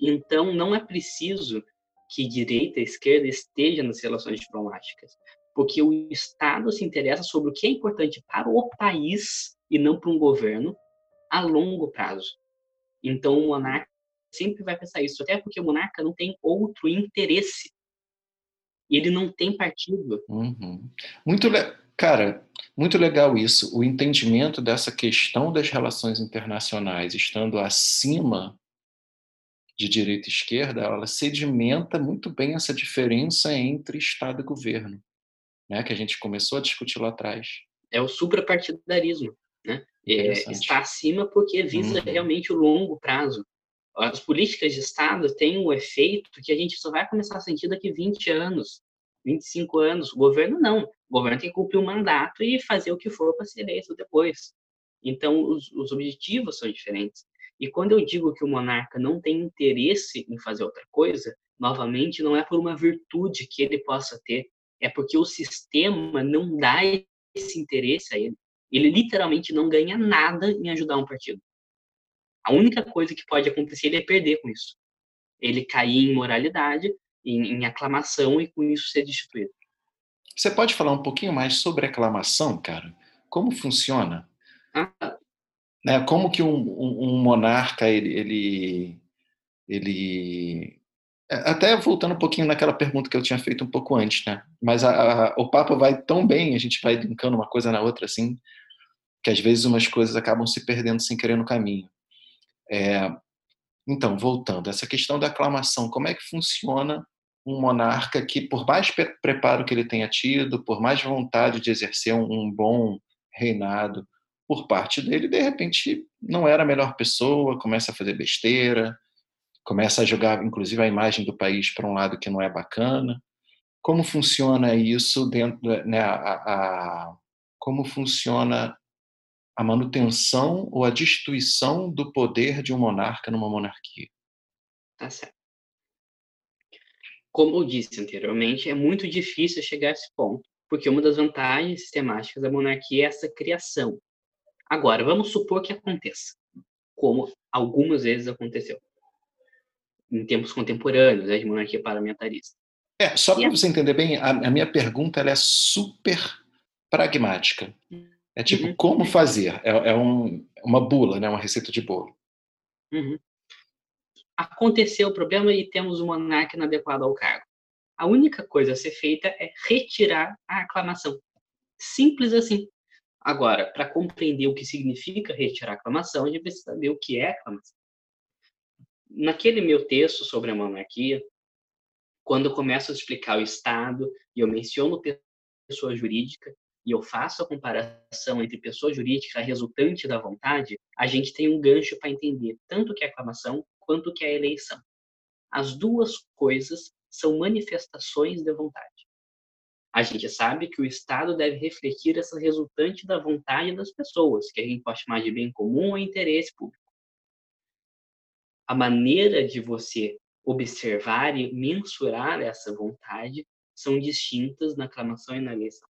Então, não é preciso que direita e esquerda esteja nas relações diplomáticas, porque o Estado se interessa sobre o que é importante para o país e não para um governo a longo prazo. Então, o monarca sempre vai pensar isso, até porque o monarca não tem outro interesse. Ele não tem partido. Uhum. Muito, cara, muito legal isso. O entendimento dessa questão das relações internacionais estando acima de direita e esquerda, ela sedimenta muito bem essa diferença entre Estado e governo, né? Que a gente começou a discutir lá atrás. É o suprapartidarismo, né? É, está acima porque visa uhum. realmente o longo prazo as políticas de Estado têm um efeito que a gente só vai começar a sentir daqui 20 anos, 25 anos. O governo não. O governo tem que cumprir o mandato e fazer o que for para ser eleito depois. Então, os, os objetivos são diferentes. E quando eu digo que o monarca não tem interesse em fazer outra coisa, novamente, não é por uma virtude que ele possa ter, é porque o sistema não dá esse interesse a ele. Ele literalmente não ganha nada em ajudar um partido. A única coisa que pode acontecer ele é perder com isso. Ele cair em moralidade, em, em aclamação e com isso ser destituído. Você pode falar um pouquinho mais sobre aclamação, cara? Como funciona? Ah. Né? Como que um, um, um monarca ele, ele, ele é, até voltando um pouquinho naquela pergunta que eu tinha feito um pouco antes, né? Mas a, a, o papo vai tão bem, a gente vai brincando uma coisa na outra assim, que às vezes umas coisas acabam se perdendo sem querer no caminho. É, então, voltando, essa questão da aclamação, como é que funciona um monarca que, por mais preparo que ele tenha tido, por mais vontade de exercer um, bom reinado por parte dele, de repente não era a melhor pessoa, começa a fazer besteira, começa a jogar, inclusive, a imagem do país para um lado que não é bacana. Como funciona isso dentro, né, a, a, como funciona a manutenção ou a destituição do poder de um monarca numa monarquia? Tá certo. Como eu disse anteriormente, é muito difícil chegar a esse ponto, porque uma das vantagens sistemáticas da monarquia é essa criação. Agora, vamos supor que aconteça, como algumas vezes aconteceu em tempos contemporâneos, né, de monarquia parlamentarista. É, só para você entender bem, a, a minha pergunta é super pragmática. É tipo, uhum. como fazer? É, é um, uma bula, né? uma receita de bolo. Uhum. Aconteceu o problema e temos um monarca inadequado ao cargo. A única coisa a ser feita é retirar a aclamação. Simples assim. Agora, para compreender o que significa retirar a aclamação, a gente precisa saber o que é aclamação naquele meu texto sobre a monarquia, quando eu começo a explicar o Estado e eu menciono pessoa jurídica e eu faço a comparação entre pessoa jurídica resultante da vontade, a gente tem um gancho para entender tanto que é aclamação quanto que é a eleição. As duas coisas são manifestações da vontade. A gente sabe que o Estado deve refletir essa resultante da vontade das pessoas, que a gente pode chamar de bem comum ou interesse público a maneira de você observar e mensurar essa vontade são distintas na aclamação e na eleição.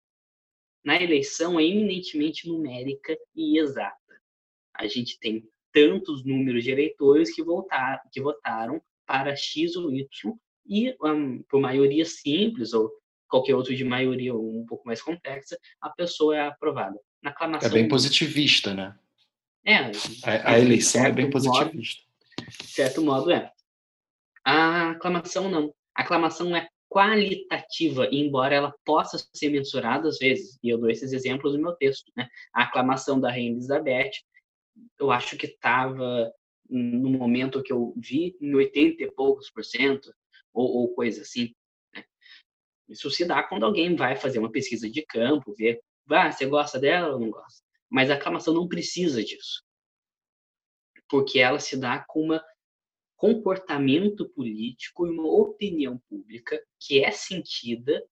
Na eleição é eminentemente numérica e exata. A gente tem tantos números de eleitores que, votar, que votaram para X ou Y e, um, por maioria simples ou qualquer outro de maioria um pouco mais complexa, a pessoa é aprovada. Na aclamação, é bem positivista, né? É. A, a eleição é bem positivista. Modo, de certo modo é. A aclamação não. A aclamação é qualitativa, embora ela possa ser mensurada às vezes, e eu dou esses exemplos no meu texto. Né? A aclamação da Rainha Elizabeth, eu acho que estava no momento que eu vi em 80 e poucos por cento, ou, ou coisa assim. Né? Isso se dá quando alguém vai fazer uma pesquisa de campo, ver, ah, você gosta dela ou não gosta. Mas a aclamação não precisa disso porque ela se dá com um comportamento político e uma opinião pública que é sentida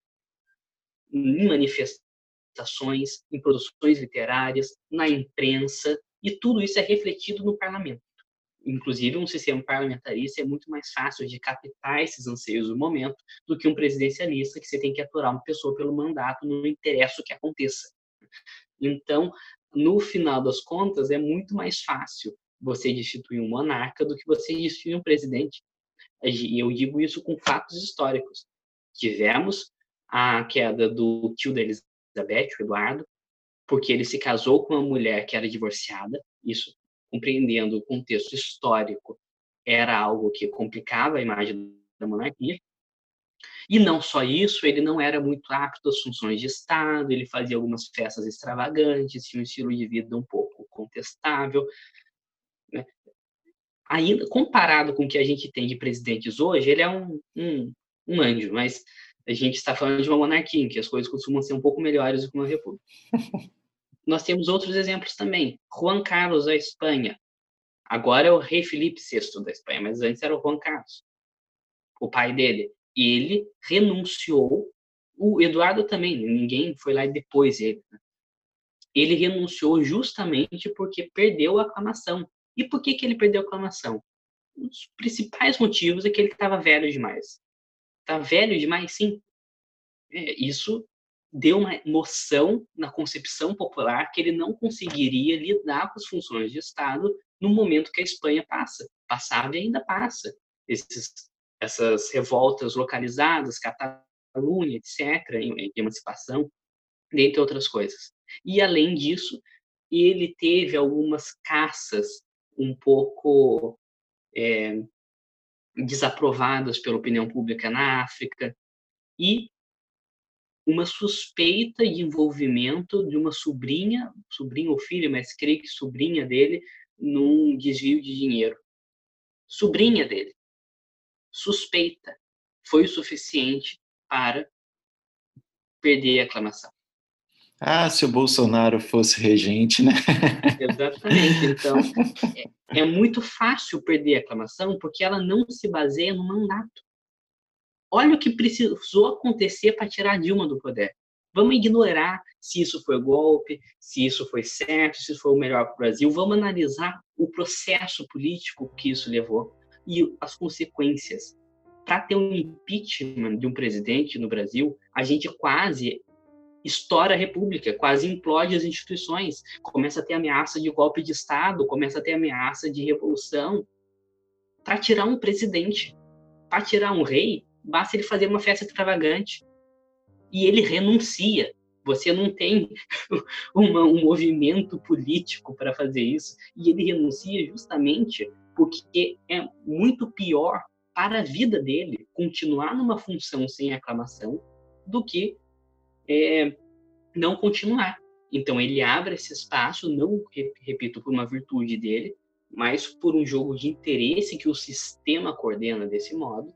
em manifestações, em produções literárias, na imprensa, e tudo isso é refletido no parlamento. Inclusive, um sistema parlamentarista é muito mais fácil de captar esses anseios do momento do que um presidencialista que você tem que aturar uma pessoa pelo mandato, não interessa o que aconteça. Então, no final das contas, é muito mais fácil você destituir um monarca do que você destituir um presidente. E eu digo isso com fatos históricos. Tivemos a queda do tio da Elizabeth, o Eduardo, porque ele se casou com uma mulher que era divorciada. Isso, compreendendo o contexto histórico, era algo que complicava a imagem da monarquia. E não só isso, ele não era muito apto às funções de Estado, ele fazia algumas festas extravagantes, tinha um estilo de vida um pouco contestável, né? Ainda comparado com o que a gente tem de presidentes hoje, ele é um, um, um anjo, mas a gente está falando de uma monarquia, em que as coisas costumam ser um pouco melhores do que uma república. Nós temos outros exemplos também. Juan Carlos da Espanha. Agora é o rei Felipe VI da Espanha, mas antes era o Juan Carlos, o pai dele. E ele renunciou. O Eduardo também, ninguém foi lá depois dele. Né? Ele renunciou justamente porque perdeu a aclamação. E por que, que ele perdeu a aclamação? Um dos principais motivos é que ele estava velho demais. Tá velho demais, sim. é, isso deu uma noção na concepção popular que ele não conseguiria lidar com as funções de Estado no momento que a Espanha passa. Passava e ainda passa. Esses, essas revoltas localizadas, Catalunha, etc., em, emancipação, dentre outras coisas. E, além disso, ele teve algumas caças um pouco é, desaprovadas pela opinião pública na África e uma suspeita de envolvimento de uma sobrinha, sobrinha ou filha, mas creio que sobrinha dele, num desvio de dinheiro. Sobrinha dele. Suspeita. Foi o suficiente para perder a aclamação. Ah, se o Bolsonaro fosse regente, né? Exatamente. Então, é, é muito fácil perder a aclamação porque ela não se baseia no mandato. Olha o que precisou acontecer para tirar Dilma do poder. Vamos ignorar se isso foi golpe, se isso foi certo, se isso foi o melhor para o Brasil. Vamos analisar o processo político que isso levou e as consequências. Para ter um impeachment de um presidente no Brasil, a gente quase estoura a república, quase implode as instituições, começa a ter ameaça de golpe de Estado, começa a ter ameaça de revolução. Para tirar um presidente, para tirar um rei, basta ele fazer uma festa extravagante. E ele renuncia. Você não tem uma, um movimento político para fazer isso. E ele renuncia justamente porque é muito pior para a vida dele continuar numa função sem aclamação do que é, não continuar. Então ele abre esse espaço, não repito por uma virtude dele, mas por um jogo de interesse que o sistema coordena desse modo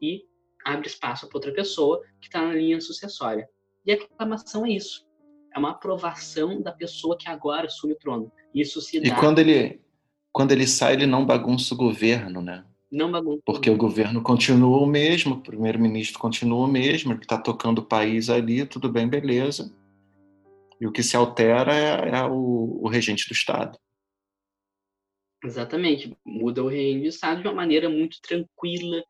e abre espaço para outra pessoa que está na linha sucessória. E a aclamação é isso. É uma aprovação da pessoa que agora assume o trono. Isso se dá... E quando ele, quando ele sai, ele não bagunça o governo, né? Não bagunça. Porque o governo continua o mesmo, o primeiro-ministro continua o mesmo, ele está tocando o país ali, tudo bem, beleza. E o que se altera é, é o, o regente do Estado. Exatamente. Muda o regente do Estado de uma maneira muito tranquila,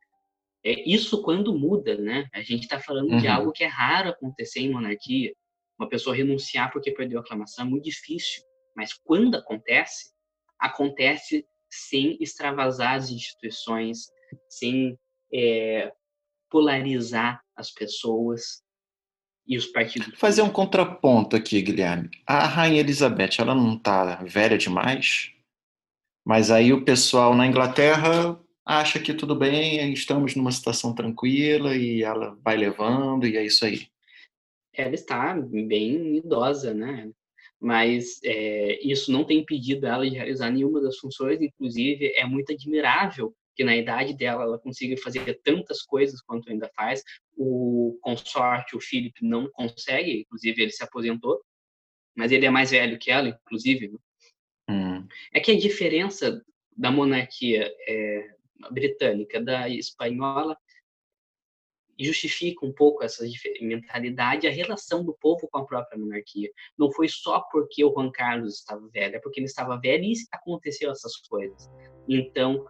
é, isso quando muda, né? A gente está falando uhum. de algo que é raro acontecer em monarquia. Uma pessoa renunciar porque perdeu a aclamação é muito difícil. Mas quando acontece, acontece sem extravasar as instituições, sem é, polarizar as pessoas e os partidos. Fazer um contraponto aqui, Guilherme. A Rainha Elizabeth, ela não está velha demais? Mas aí o pessoal na Inglaterra acha que tudo bem, estamos numa situação tranquila e ela vai levando e é isso aí. Ela está bem idosa, né? Mas é, isso não tem impedido ela de realizar nenhuma das funções, inclusive é muito admirável que na idade dela ela consiga fazer tantas coisas quanto ainda faz. O consorte, o Philip, não consegue, inclusive ele se aposentou, mas ele é mais velho que ela, inclusive. Né? Hum. É que a diferença da monarquia é, britânica da espanhola justifica um pouco essa mentalidade, a relação do povo com a própria monarquia. Não foi só porque o Juan Carlos estava velho, é porque ele estava velho e aconteceu essas coisas. Então,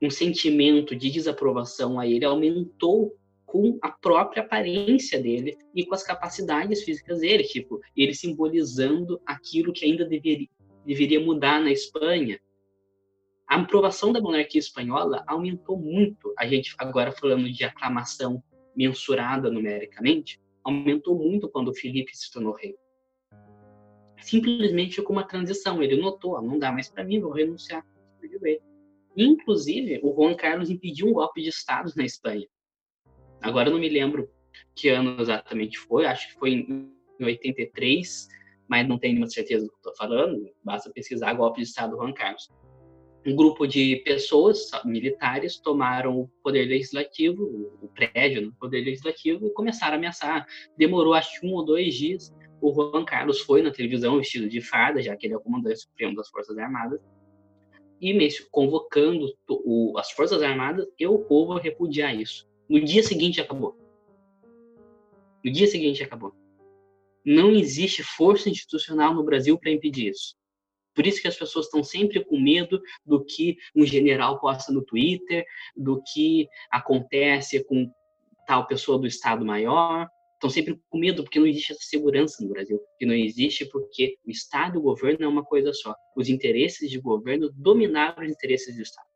um sentimento de desaprovação a ele aumentou com a própria aparência dele e com as capacidades físicas dele, tipo, ele simbolizando aquilo que ainda deveria, deveria mudar na Espanha, a aprovação da monarquia espanhola aumentou muito. A gente agora falando de aclamação mensurada numericamente, aumentou muito quando o Felipe se tornou rei. Simplesmente com uma transição. Ele notou, ah, não dá mais para mim, vou renunciar. Inclusive, o Juan Carlos impediu um golpe de Estado na Espanha. Agora eu não me lembro que ano exatamente foi, acho que foi em 83, mas não tenho nenhuma certeza do que estou falando. Basta pesquisar golpe de Estado do Juan Carlos um grupo de pessoas militares tomaram o poder legislativo, o prédio do poder legislativo, e começaram a ameaçar. Demorou acho um ou dois dias. O Juan Carlos foi na televisão vestido de farda, já que ele é o comandante supremo das Forças Armadas, e mesmo convocando o, as Forças Armadas e o povo a repudiar isso. No dia seguinte acabou. No dia seguinte acabou. Não existe força institucional no Brasil para impedir isso. Por isso que as pessoas estão sempre com medo do que um general posta no Twitter, do que acontece com tal pessoa do Estado Maior. estão sempre com medo porque não existe essa segurança no Brasil. E não existe porque o Estado e o governo é uma coisa só. Os interesses de governo dominaram os interesses do Estado.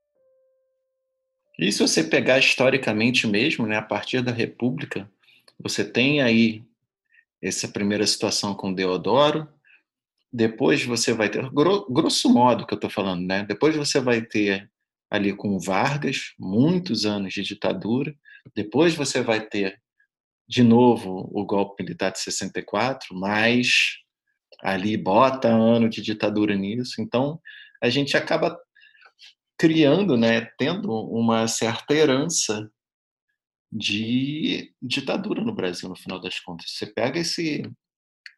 E se você pegar historicamente mesmo, né, a partir da República, você tem aí essa primeira situação com Deodoro, depois você vai ter, grosso modo que eu estou falando, né? Depois você vai ter ali com Vargas, muitos anos de ditadura, depois você vai ter de novo o golpe militar de 64, mas ali bota ano de ditadura nisso. Então, a gente acaba criando, né, tendo uma certa herança de ditadura no Brasil, no final das contas. Você pega esse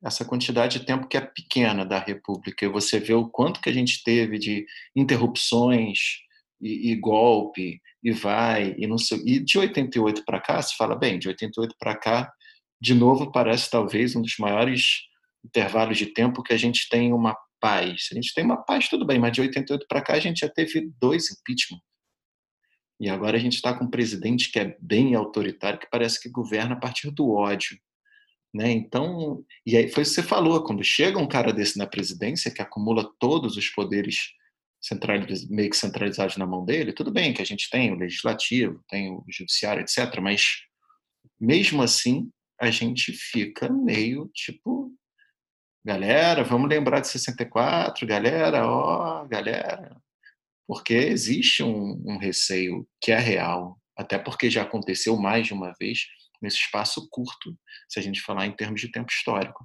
essa quantidade de tempo que é pequena da República e você vê o quanto que a gente teve de interrupções e, e golpe e vai, e não sei. E de 88 para cá, se fala bem, de 88 para cá, de novo parece talvez um dos maiores intervalos de tempo que a gente tem uma paz. A gente tem uma paz, tudo bem, mas de 88 para cá a gente já teve dois impeachment. E agora a gente está com um presidente que é bem autoritário, que parece que governa a partir do ódio. Né? Então, e aí foi o que você falou, quando chega um cara desse na presidência, que acumula todos os poderes centralizados, meio que centralizados na mão dele, tudo bem que a gente tem o legislativo, tem o judiciário, etc. Mas mesmo assim, a gente fica meio tipo, galera, vamos lembrar de 64, galera, ó, galera, porque existe um, um receio que é real, até porque já aconteceu mais de uma vez nesse espaço curto, se a gente falar em termos de tempo histórico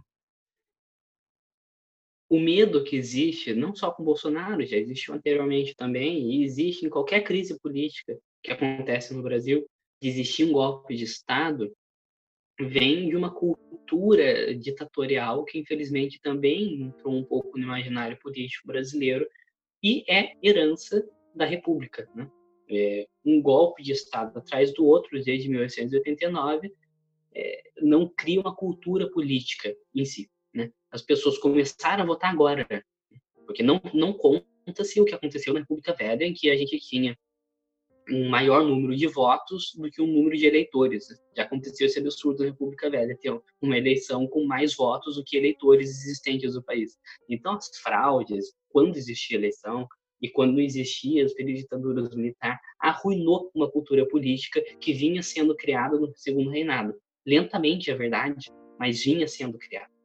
o medo que existe, não só com Bolsonaro, já existiu anteriormente também, e existe em qualquer crise política que acontece no Brasil, de existir um golpe de Estado, vem de uma cultura ditatorial que, infelizmente, também entrou um pouco no imaginário político brasileiro e é herança da República. Né? É, um golpe de Estado atrás do outro, desde 1889, é, não cria uma cultura política em si né? As pessoas começaram a votar agora, porque não não conta-se o que aconteceu na República Velha, em que a gente tinha um maior número de votos do que um número de eleitores. Já aconteceu esse absurdo na República Velha, ter uma eleição com mais votos do que eleitores existentes no país. Então, as fraudes, quando existia eleição e quando não existia as ditaduras militar, arruinou uma cultura política que vinha sendo criada no segundo reinado. Lentamente, é verdade, mas vinha sendo criada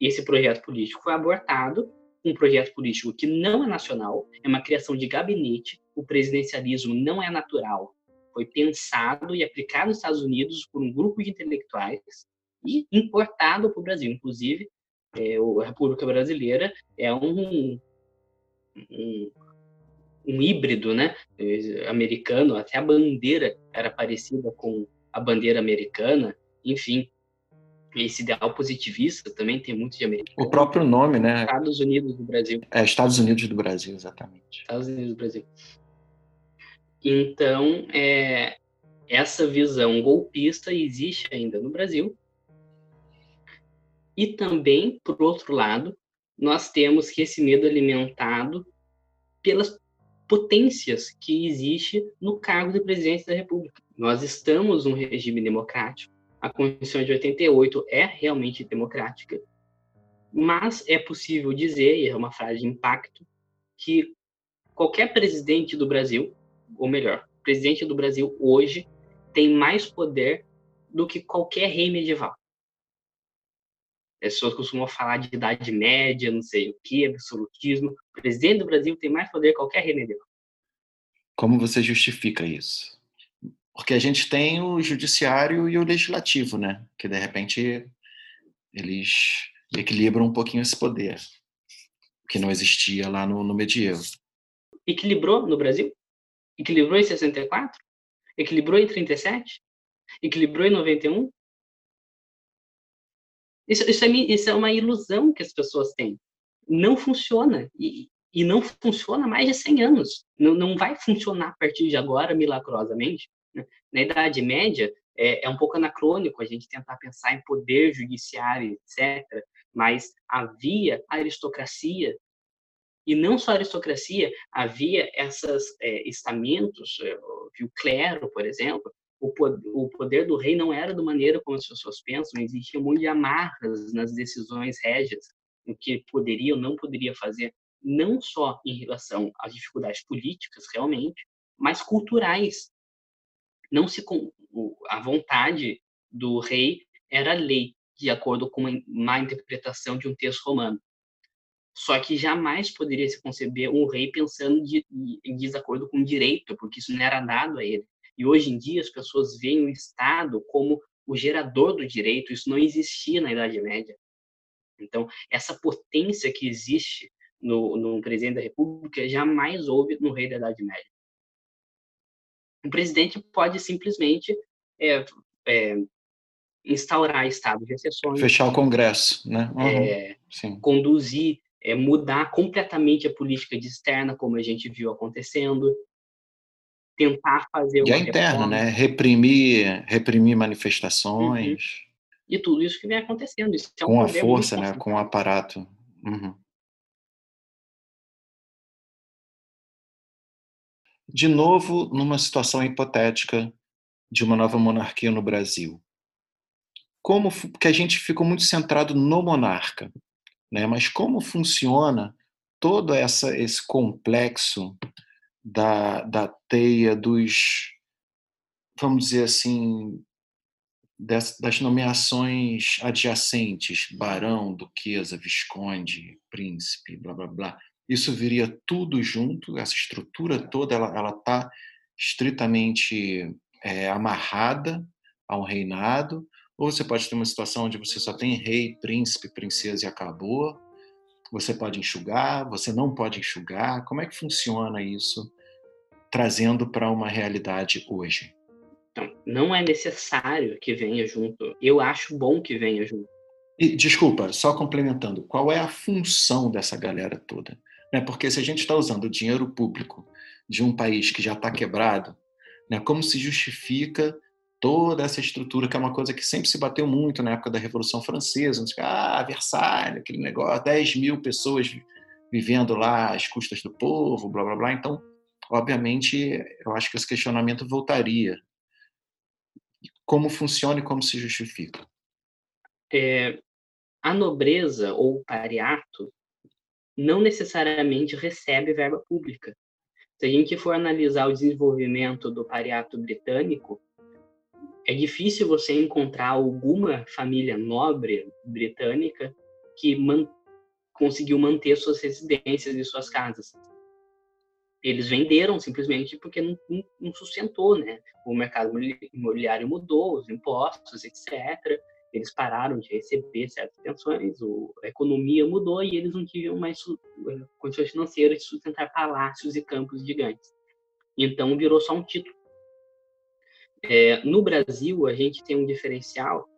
esse projeto político foi abortado, um projeto político que não é nacional, é uma criação de gabinete, o presidencialismo não é natural, foi pensado e aplicado nos Estados Unidos por um grupo de intelectuais e importado para o Brasil. Inclusive, é, a República Brasileira é um, um, um híbrido né, americano, até a bandeira era parecida com a bandeira americana, enfim, esse ideal positivista também tem muito de americano. O próprio nome, né? Estados Unidos do Brasil. É, Estados Unidos do Brasil, exatamente. Estados Unidos do Brasil. Então, é, essa visão golpista existe ainda no Brasil. E também, por outro lado, nós temos que esse medo alimentado pelas potências que existe no cargo de presidente da República. Nós estamos num regime democrático a Constituição de 88 é realmente democrática, mas é possível dizer, e é uma frase de impacto, que qualquer presidente do Brasil, ou melhor, presidente do Brasil hoje tem mais poder do que qualquer rei medieval. As pessoas costumam falar de idade média, não sei o que, absolutismo. O presidente do Brasil tem mais poder que qualquer rei medieval. Como você justifica isso? Porque a gente tem o judiciário e o legislativo, né? Que de repente eles equilibram um pouquinho esse poder, que não existia lá no, no medievo. Equilibrou no Brasil? Equilibrou em 64? Equilibrou em 37? Equilibrou em 91? Isso, isso, é, isso é uma ilusão que as pessoas têm. Não funciona. E, e não funciona há mais de 100 anos. Não, não vai funcionar a partir de agora milagrosamente. Né? Na Idade Média, é, é, um pouco anacrônico a gente tentar pensar em poder judiciário, etc., mas havia aristocracia, e não só aristocracia, havia esses é, estamentos, é, o clero, por exemplo, o poder, do rei não era da maneira como as pessoas pensam, existia muito de amarras nas decisões régias, o que poderia ou não poderia fazer, não só em relação às dificuldades políticas, realmente, mas culturais. Não se a vontade do rei era lei, de acordo com uma má interpretação de um texto romano. Só que jamais poderia se conceber um rei pensando de, em desacordo com o direito, porque isso não era dado a ele. E hoje em dia as pessoas veem o Estado como o gerador do direito, isso não existia na Idade Média. Então, essa potência que existe no, no presidente da República jamais houve no rei da Idade Média. O presidente pode simplesmente é, é, instaurar estado de exceções. Fechar o Congresso, né? Uhum, é, conduzir, é, mudar completamente a política de externa, como a gente viu acontecendo tentar fazer e a interna, né? Reprimir, reprimir manifestações. Uhum. E tudo isso que vem acontecendo. Isso é um com a força, né? Com o aparato. Uhum. De novo, numa situação hipotética de uma nova monarquia no Brasil. Como que a gente ficou muito centrado no monarca, né? Mas como funciona todo essa esse complexo da, da teia dos, vamos dizer assim, das, das nomeações adjacentes, barão, duquesa, visconde, príncipe, blá blá blá. Isso viria tudo junto, essa estrutura toda, ela está estritamente é, amarrada a um reinado, ou você pode ter uma situação onde você só tem rei, príncipe, princesa e acabou. Você pode enxugar, você não pode enxugar. Como é que funciona isso trazendo para uma realidade hoje? Então, não é necessário que venha junto. Eu acho bom que venha junto. E, desculpa, só complementando, qual é a função dessa galera toda? Né? Porque se a gente está usando o dinheiro público de um país que já está quebrado, né? como se justifica toda essa estrutura, que é uma coisa que sempre se bateu muito na época da Revolução Francesa, ah, Versalhes, aquele negócio, 10 mil pessoas vivendo lá às custas do povo, blá blá blá. Então, obviamente, eu acho que esse questionamento voltaria. Como funciona e como se justifica? É, a nobreza ou o pariato não necessariamente recebe verba pública. Se a gente for analisar o desenvolvimento do pariato britânico, é difícil você encontrar alguma família nobre britânica que man conseguiu manter suas residências e suas casas eles venderam simplesmente porque não, não, sustentou, né? O mercado imobiliário mudou, os impostos, etc. Eles pararam de receber certas pensões, a economia mudou e eles não tinham mais eh, condições financeiras de sustentar palácios e campos gigantes. Então virou só um título. É, no Brasil, a gente tem um diferencial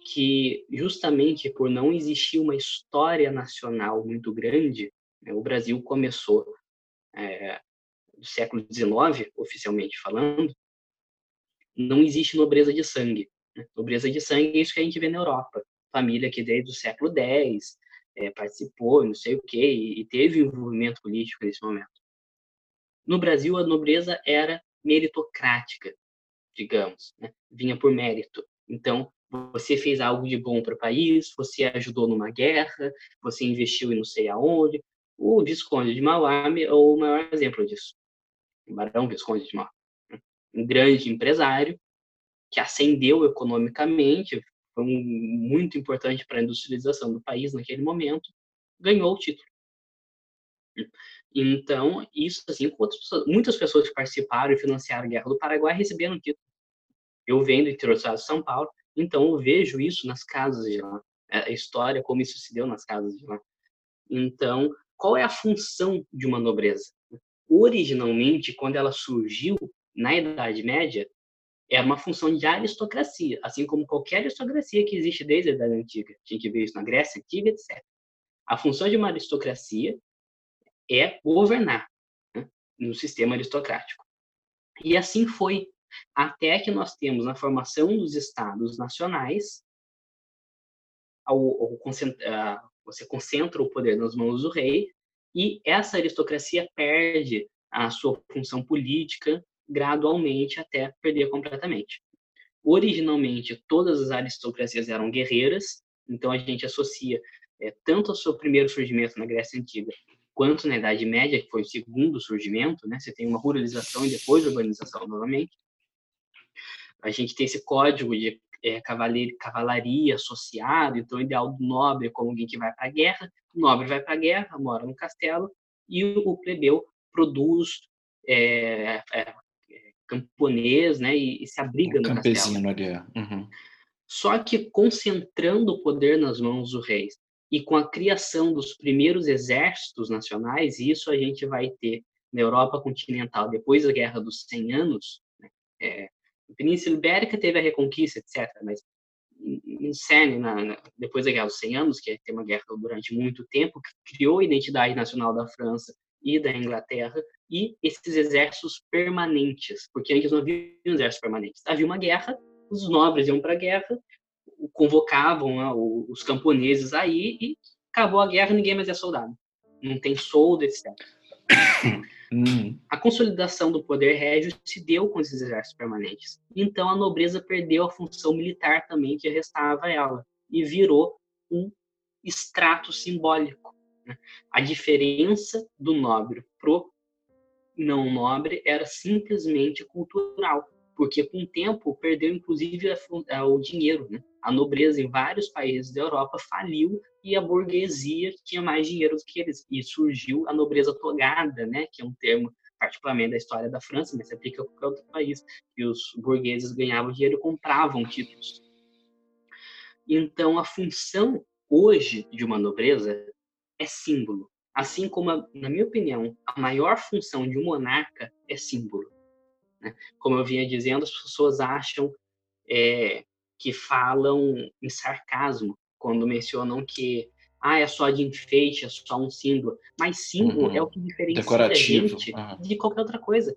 que, justamente por não existir uma história nacional muito grande, né, o Brasil começou é, do século XIX, oficialmente falando, não existe nobreza de sangue. Né? Nobreza de sangue é isso que a gente vê na Europa. Família que desde o século X é, participou, não sei o quê, e, e teve envolvimento político nesse momento. No Brasil, a nobreza era meritocrática, digamos, né? vinha por mérito. Então, você fez algo de bom para o país, você ajudou numa guerra, você investiu em não sei aonde. O Visconde de Mauá é o maior exemplo disso. Barão Visconde de Mar, né? um grande empresário que ascendeu economicamente, foi um, muito importante para a industrialização do país naquele momento, ganhou o título. Então, isso assim, pessoas, muitas pessoas que participaram e financiaram a Guerra do Paraguai receberam o título. Eu venho do interior de São Paulo, então eu vejo isso nas casas de lá, a história, como isso se deu nas casas de lá. Então, qual é a função de uma nobreza? originalmente, quando ela surgiu na Idade Média, era uma função de aristocracia, assim como qualquer aristocracia que existe desde a Idade Antiga. A gente vê isso na Grécia Antiga, etc. A função de uma aristocracia é governar né, no sistema aristocrático. E assim foi, até que nós temos na formação dos estados nacionais, ao, ao, você concentra o poder nas mãos do rei, e essa aristocracia perde a sua função política gradualmente até perder completamente. originalmente todas as aristocracias eram guerreiras, então a gente associa é, tanto ao seu primeiro surgimento na Grécia Antiga quanto na Idade Média, que foi o segundo surgimento, né? Você tem uma ruralização e depois urbanização novamente. A gente tem esse código de é, cavalaria associado, então o ideal do nobre é como alguém que vai para a guerra, o nobre vai para a guerra, mora no castelo, e o plebeu produz é, é, camponês, né, e, e, se abriga um no campesino castelo. ali, é. uhum. Só que concentrando o poder nas mãos dos reis e com a criação dos primeiros exércitos nacionais, isso a gente vai ter na Europa continental depois da Guerra dos 100 Anos, né, é, Península Ibérica teve a Reconquista, etc., mas em Sene, depois da Guerra dos 100 Anos, que tem uma guerra durante muito tempo, que criou a identidade nacional da França e da Inglaterra, e esses exércitos permanentes, porque antes não havia exércitos permanentes. Havia uma guerra, os nobres iam para a guerra, convocavam né, os camponeses aí, e acabou a guerra, ninguém mais é soldado. Não tem soldo, etc. Uhum. A consolidação do poder régio se deu com esses exércitos permanentes. Então a nobreza perdeu a função militar também que restava a ela e virou um extrato simbólico. Né? A diferença do nobre pro não nobre era simplesmente cultural, porque com o tempo perdeu inclusive o dinheiro. Né? A nobreza em vários países da Europa faliu e a burguesia tinha mais dinheiro do que eles. E surgiu a nobreza togada, né, que é um termo particularmente da história da França, mas se aplica a qualquer outro país, que os burgueses ganhavam dinheiro e compravam títulos. Então, a função hoje de uma nobreza é símbolo. Assim como, na minha opinião, a maior função de um monarca é símbolo. Né? Como eu vinha dizendo, as pessoas acham é, que falam em sarcasmo quando mencionam que ah, é só de enfeite, é só um símbolo. Mas símbolo uhum. é o que diferencia Decorativo. a gente uhum. de qualquer outra coisa.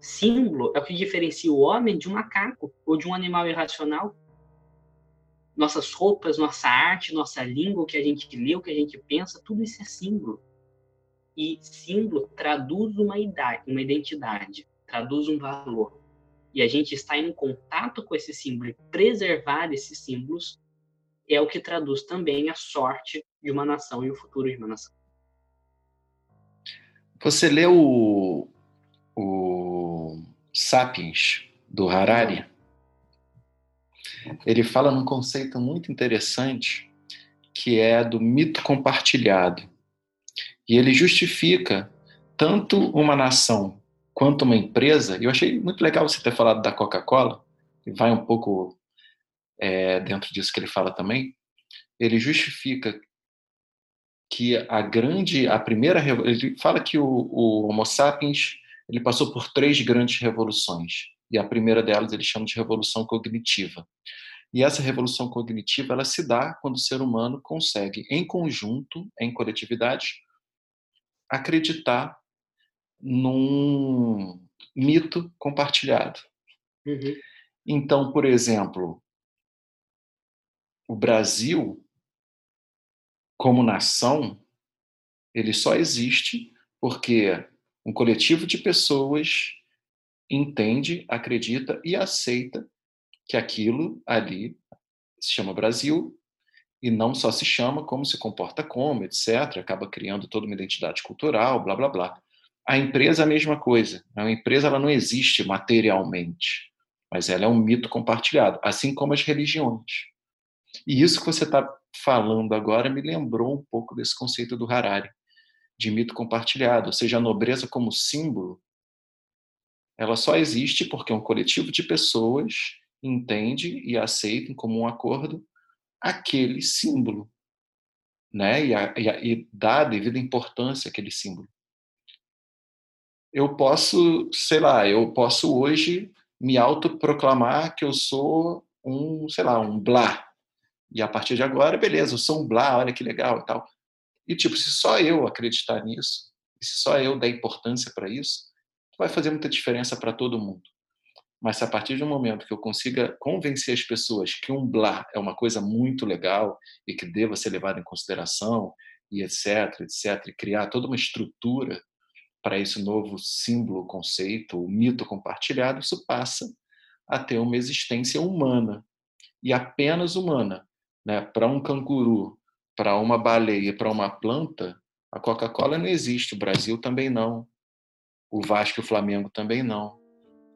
Símbolo é o que diferencia o homem de um macaco ou de um animal irracional. Nossas roupas, nossa arte, nossa língua, o que a gente lê, o que a gente pensa, tudo isso é símbolo. E símbolo traduz uma, idade, uma identidade, traduz um valor e a gente está em contato com esse símbolo e preservar esses símbolos é o que traduz também a sorte de uma nação e o futuro de uma nação. Você leu o, o Sapiens, do Harari? Ele fala num conceito muito interessante que é do mito compartilhado. E ele justifica tanto uma nação quanto uma empresa, eu achei muito legal você ter falado da Coca-Cola, e vai um pouco é, dentro disso que ele fala também, ele justifica que a grande, a primeira, ele fala que o, o Homo sapiens ele passou por três grandes revoluções e a primeira delas ele chama de revolução cognitiva. E essa revolução cognitiva ela se dá quando o ser humano consegue, em conjunto, em coletividade, acreditar num mito compartilhado. Uhum. Então, por exemplo, o Brasil, como nação, ele só existe porque um coletivo de pessoas entende, acredita e aceita que aquilo ali se chama Brasil e não só se chama, como se comporta como, etc. Acaba criando toda uma identidade cultural, blá blá blá. A empresa é a mesma coisa. A empresa ela não existe materialmente, mas ela é um mito compartilhado, assim como as religiões. E isso que você está falando agora me lembrou um pouco desse conceito do Harari, de mito compartilhado, ou seja, a nobreza como símbolo, ela só existe porque um coletivo de pessoas entende e aceita em comum acordo aquele símbolo, né? E, a, e, a, e dá a devida importância àquele símbolo eu posso, sei lá, eu posso hoje me autoproclamar que eu sou um, sei lá, um blá. E a partir de agora, beleza, eu sou um blá, olha que legal e tal. E tipo, se só eu acreditar nisso, se só eu der importância para isso, vai fazer muita diferença para todo mundo. Mas se a partir de um momento que eu consiga convencer as pessoas que um blá é uma coisa muito legal e que deva ser levado em consideração e etc, etc, e criar toda uma estrutura para esse novo símbolo, conceito, o mito compartilhado, isso passa a ter uma existência humana e apenas humana. Né? Para um canguru, para uma baleia, para uma planta, a Coca-Cola não existe, o Brasil também não, o Vasco e o Flamengo também não,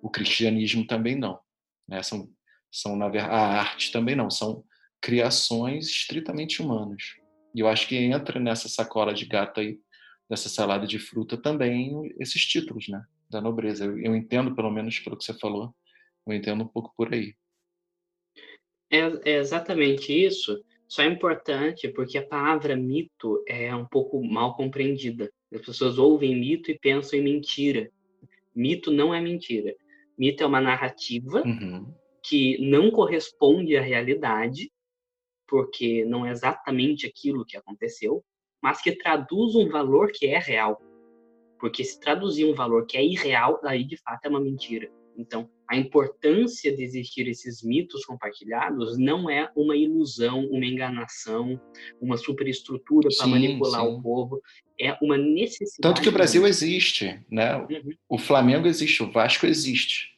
o cristianismo também não. Né? São, são na verdade, a arte também não, são criações estritamente humanas. E eu acho que entra nessa sacola de gato aí, dessa salada de fruta também esses títulos, né, da nobreza. Eu, eu entendo, pelo menos pelo que você falou, eu entendo um pouco por aí. É, é exatamente isso. Só é importante porque a palavra mito é um pouco mal compreendida. As pessoas ouvem mito e pensam em mentira. Mito não é mentira. Mito é uma narrativa uhum. que não corresponde à realidade, porque não é exatamente aquilo que aconteceu, mas que traduz um valor que é real. Porque se traduzir um valor que é irreal, daí de fato é uma mentira. Então, a importância de existir esses mitos compartilhados não é uma ilusão, uma enganação, uma superestrutura para manipular sim. o povo, é uma necessidade. Tanto que o Brasil existe, né? Uhum. O Flamengo existe, o Vasco existe,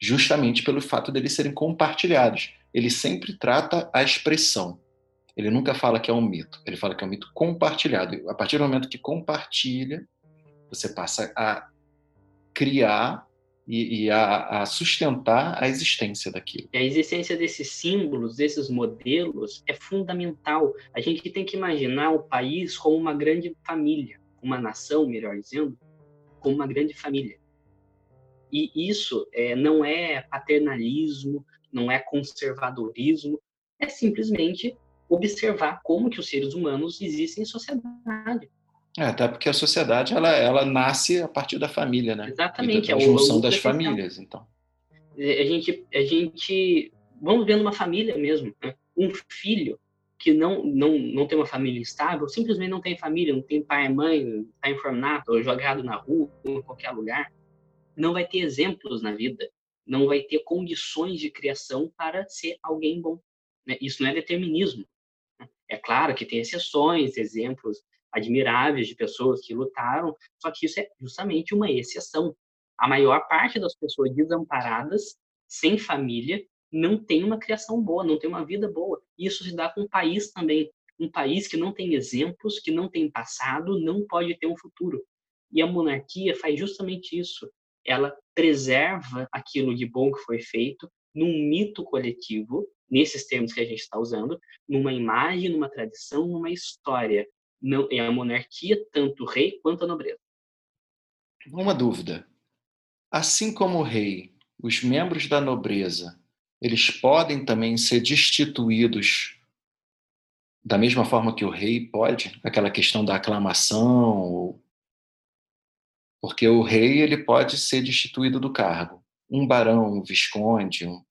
justamente pelo fato deles serem compartilhados. Ele sempre trata a expressão. Ele nunca fala que é um mito, ele fala que é um mito compartilhado. A partir do momento que compartilha, você passa a criar e, e a, a, sustentar a existência daquilo. A existência desses símbolos, desses modelos, é fundamental. A gente tem que imaginar o país como uma grande família, uma nação, melhor dizendo, como uma grande família. E isso é, não é paternalismo, não é conservadorismo, é simplesmente observar como que os seres humanos existem em sociedade. É, até porque a sociedade ela, ela nasce a partir da família, né? Exatamente, da, é a junção das famílias, então. A gente, a gente, vamos vendo uma família mesmo, né? um filho que não, não, não tem uma família estável, simplesmente não tem família, não tem pai e mãe, está enfermado ou jogado na rua, ou em qualquer lugar, não vai ter exemplos na vida, não vai ter condições de criação para ser alguém bom. Né? Isso não é determinismo. É claro que tem exceções, exemplos admiráveis de pessoas que lutaram, só que isso é justamente uma exceção. A maior parte das pessoas desamparadas, sem família, não tem uma criação boa, não tem uma vida boa. Isso se dá com o país também. Um país que não tem exemplos, que não tem passado, não pode ter um futuro. E a monarquia faz justamente isso. Ela preserva aquilo de bom que foi feito num mito coletivo, nesses termos que a gente está usando, numa imagem, numa tradição, numa história não é a monarquia, tanto o rei quanto a nobreza. Uma dúvida. Assim como o rei, os membros da nobreza, eles podem também ser destituídos da mesma forma que o rei pode? Aquela questão da aclamação, porque o rei ele pode ser destituído do cargo. Um barão, um visconde, um...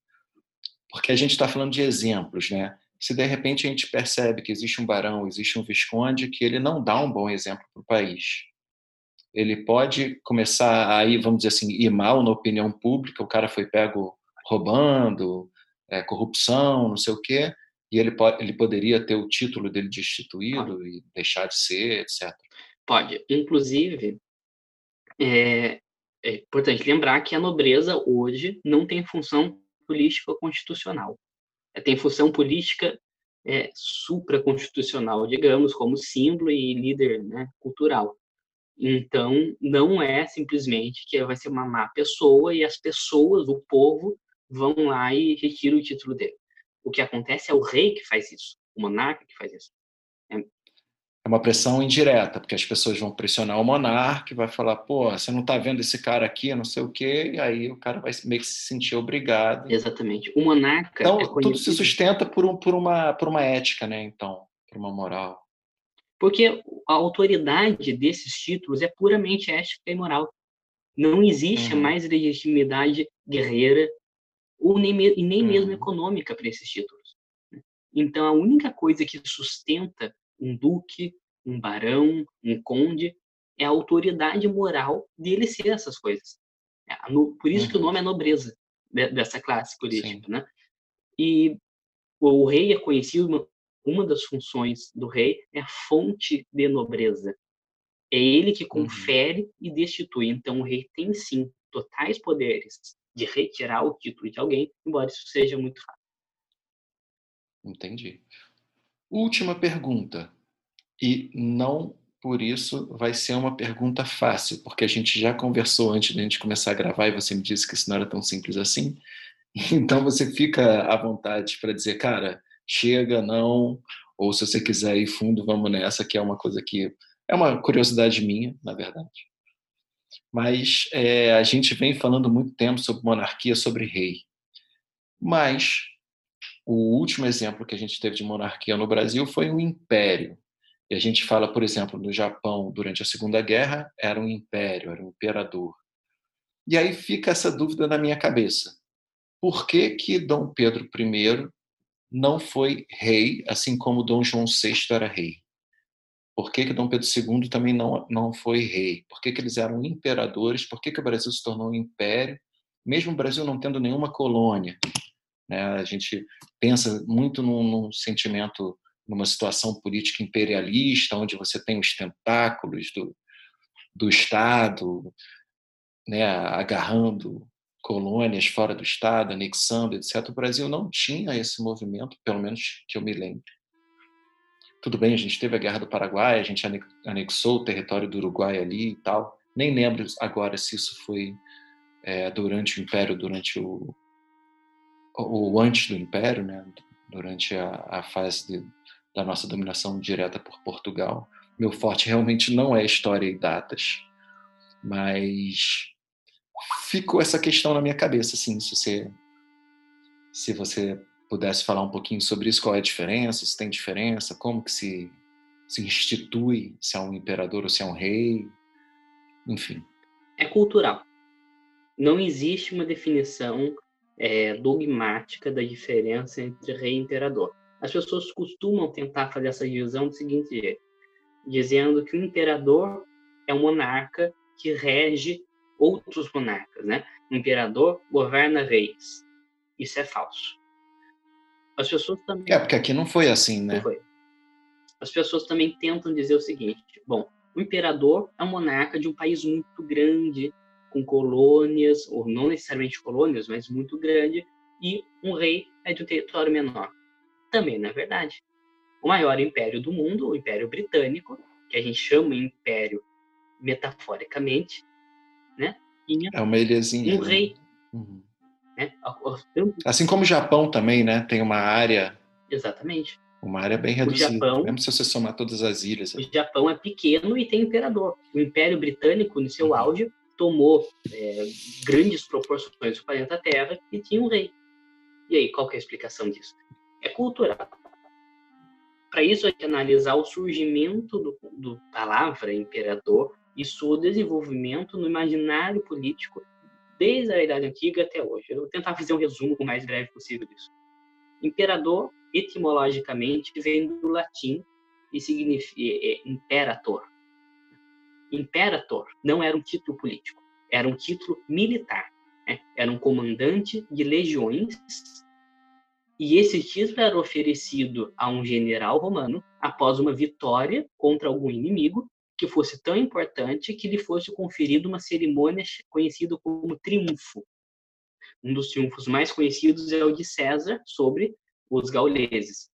porque a gente está falando de exemplos, né? se de repente a gente percebe que existe um barão, existe um visconde, que ele não dá um bom exemplo para o país. Ele pode começar aí, vamos dizer assim, ir mal na opinião pública, o cara foi pego roubando, é, corrupção, não sei o quê, e ele, pode, ele poderia ter o título dele destituído pode. e deixar de ser, etc. Pode. Inclusive, é, é importante lembrar que a nobreza hoje não tem função política constitucional tem função política é, supraconstitucional, digamos, como símbolo e líder né, cultural. Então, não é simplesmente que vai ser uma má pessoa e as pessoas, o povo, vão lá e retiram o título dele. O que acontece é o rei que faz isso, o monarca que faz isso. Uma pressão indireta, porque as pessoas vão pressionar o monarca vai falar, pô, você não está vendo esse cara aqui, não sei o quê, e aí o cara vai meio que se sentir obrigado. Exatamente. O monarca. Então, é tudo se sustenta por, um, por, uma, por uma ética, né? Então, por uma moral. Porque a autoridade desses títulos é puramente ética e moral. Não existe uhum. mais legitimidade guerreira ou nem, e nem uhum. mesmo econômica para esses títulos. Então, a única coisa que sustenta um duque, um barão, um conde, é a autoridade moral dele ser essas coisas. É, por isso uhum. que o uhum. nome é nobreza dessa classe política, Sim. né? E o rei é conhecido, uma das funções do rei é a fonte de nobreza. É ele que uhum. confere uhum. e destitui. Então o rei tem sim totais poderes de retirar o título de alguém, embora isso seja muito raro. Entendi. Última pergunta, e não por isso vai ser uma pergunta fácil, porque a gente já conversou antes de a gente começar a gravar e você me disse que isso não era tão simples assim. Então você fica à vontade para dizer, cara, chega, não, ou se você quiser ir fundo, vamos nessa, que é uma coisa que é uma curiosidade minha, na verdade. Mas é, a gente vem falando muito tempo sobre monarquia, sobre rei. Mas o último exemplo que a gente teve de monarquia no Brasil foi o império. E a gente fala, por exemplo, no Japão, durante a Segunda Guerra, era um império, era um imperador. E aí fica essa dúvida na minha cabeça. Por que que Dom Pedro I não foi rei, assim como Dom João VI era rei? Por que, que Dom Pedro II também não, não foi rei? Por que, que eles eram imperadores? Por que, que o Brasil se tornou um império, mesmo o Brasil não tendo nenhuma colônia? Né? A gente pensa muito num, num sentimento, numa situação política imperialista, onde você tem os tentáculos do, do Estado né, agarrando colônias fora do Estado, anexando, etc. O Brasil não tinha esse movimento, pelo menos que eu me lembre. Tudo bem, a gente teve a Guerra do Paraguai, a gente anexou o território do Uruguai ali e tal. Nem lembro agora se isso foi é, durante o Império, durante o, ou antes do Império, né? durante a, a fase de, da nossa dominação direta por Portugal. Meu forte realmente não é história e datas, mas ficou essa questão na minha cabeça, assim, se você, se você pudesse falar um pouquinho sobre isso, qual é a diferença, se tem diferença, como que se, se institui, se é um imperador ou se é um rei, enfim. É cultural. Não existe uma definição é, dogmática da diferença entre rei e imperador. As pessoas costumam tentar fazer essa divisão do seguinte jeito, dizendo que o imperador é um monarca que rege outros monarcas, né? O imperador governa reis. Isso é falso. As pessoas também. É, porque aqui não foi assim, né? Não foi. As pessoas também tentam dizer o seguinte: bom, o imperador é um monarca de um país muito grande, com colônias, ou não necessariamente colônias, mas muito grande, e um rei é de um território menor. Também não é verdade. O maior império do mundo, o Império Britânico, que a gente chama império metaforicamente, né? Tinha é uma ilhazinha. Um né? rei. Uhum. Né? Assim como o Japão também, né? Tem uma área. Exatamente. Uma área bem reduzida, o Japão, mesmo se você somar todas as ilhas. O Japão é pequeno e tem imperador. O Império Britânico, no seu uhum. auge, tomou é, grandes proporções do planeta Terra e tinha um rei. E aí, qual é a explicação disso? É cultural. Para isso, gente analisar o surgimento do, do palavra imperador e seu desenvolvimento no imaginário político desde a Idade Antiga até hoje. Eu vou tentar fazer um resumo o mais breve possível disso. Imperador, etimologicamente, vem do latim e significa é, é, imperator. Imperator não era um título político, era um título militar. Né? Era um comandante de legiões e esse título era oferecido a um general romano após uma vitória contra algum inimigo que fosse tão importante que lhe fosse conferida uma cerimônia conhecida como triunfo. Um dos triunfos mais conhecidos é o de César sobre os gauleses,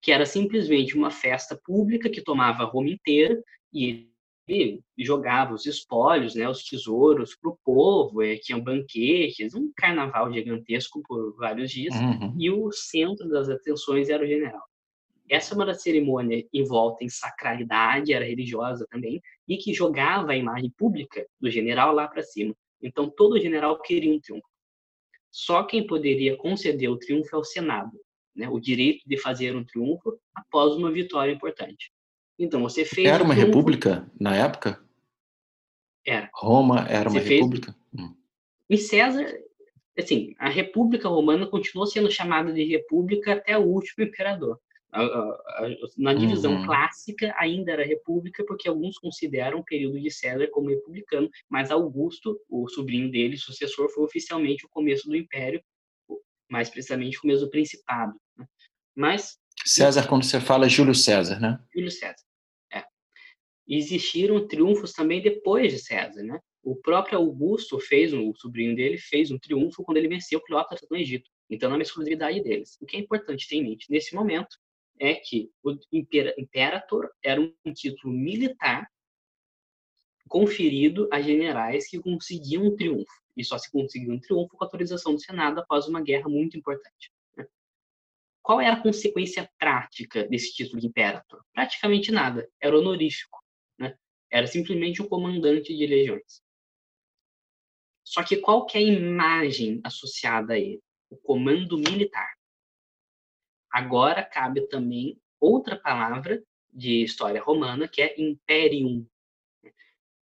que era simplesmente uma festa pública que tomava Roma inteira e ele jogava os espólios, né, os tesouros para o povo, é, tinha banquetes, um carnaval gigantesco por vários dias, uhum. e o centro das atenções era o general. Essa é uma cerimônia envolta em sacralidade, era religiosa também, e que jogava a imagem pública do general lá para cima. Então, todo general queria um triunfo. Só quem poderia conceder o triunfo é o Senado, né? o direito de fazer um triunfo após uma vitória importante. Então, você fez. Era uma república na época? Era. Roma era uma fez... república? Hum. E César, assim, a República Romana continuou sendo chamada de república até o último imperador na divisão uhum. clássica ainda era república, porque alguns consideram o período de César como republicano, mas Augusto, o sobrinho dele, sucessor, foi oficialmente o começo do Império, mais precisamente o começo do Principado. Né? Mas César, quando você fala, é Júlio César, né? Júlio César. Existiram triunfos também depois de César, né? o próprio Augusto fez, o sobrinho dele fez um triunfo quando ele venceu Cleópatra no Egito. Então, não é uma exclusividade deles. O que é importante ter em mente nesse momento é que o imperator era um título militar conferido a generais que conseguiam um triunfo. E só se conseguiu um triunfo com autorização do Senado após uma guerra muito importante. Né? Qual era a consequência prática desse título de imperator? Praticamente nada. Era honorífico. Era simplesmente o comandante de legiões. Só que qual que é a imagem associada a ele? O comando militar. Agora cabe também outra palavra de história romana, que é imperium.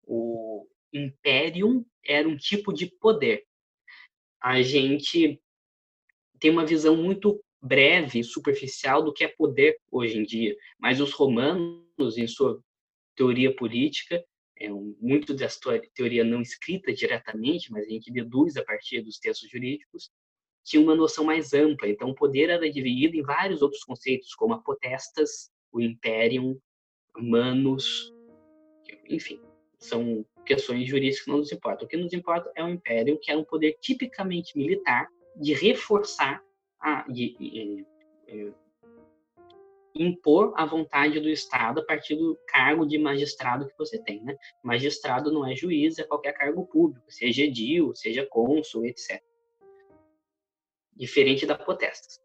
O imperium era um tipo de poder. A gente tem uma visão muito breve, superficial do que é poder hoje em dia, mas os romanos, em sua teoria política, é muito dessa teoria não escrita diretamente, mas a gente deduz a partir dos textos jurídicos, tinha uma noção mais ampla. Então, o poder era dividido em vários outros conceitos, como a potestas, o imperium, manus, enfim, são questões jurídicas que não nos importam. O que nos importa é o império, que era um poder tipicamente militar de reforçar, a, de, de, de impor a vontade do Estado a partir do cargo de magistrado que você tem, né? Magistrado não é juiz, é qualquer cargo público, seja edil, seja cônsul, etc diferente da potestas.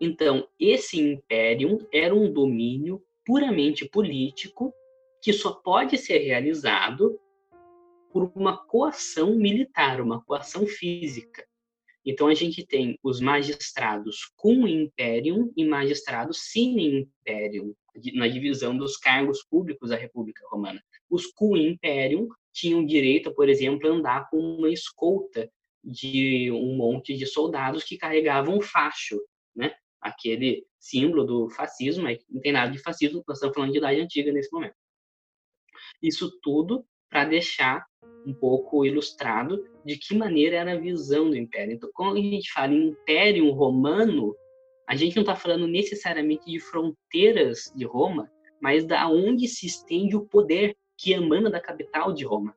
Então, esse império era um domínio puramente político que só pode ser realizado por uma coação militar, uma coação física. Então, a gente tem os magistrados cum imperium e magistrados sine imperium, na divisão dos cargos públicos da República Romana. Os cum imperium tinham direito, por exemplo, a andar com uma escolta de um monte de soldados que carregavam um facho, né? Aquele símbolo do fascismo, mas não tem nada de fascismo, nós estamos falando de idade antiga nesse momento. Isso tudo para deixar um pouco ilustrado de que maneira era a visão do império. Então, quando a gente fala em império romano, a gente não está falando necessariamente de fronteiras de Roma, mas da onde se estende o poder que emana da capital de Roma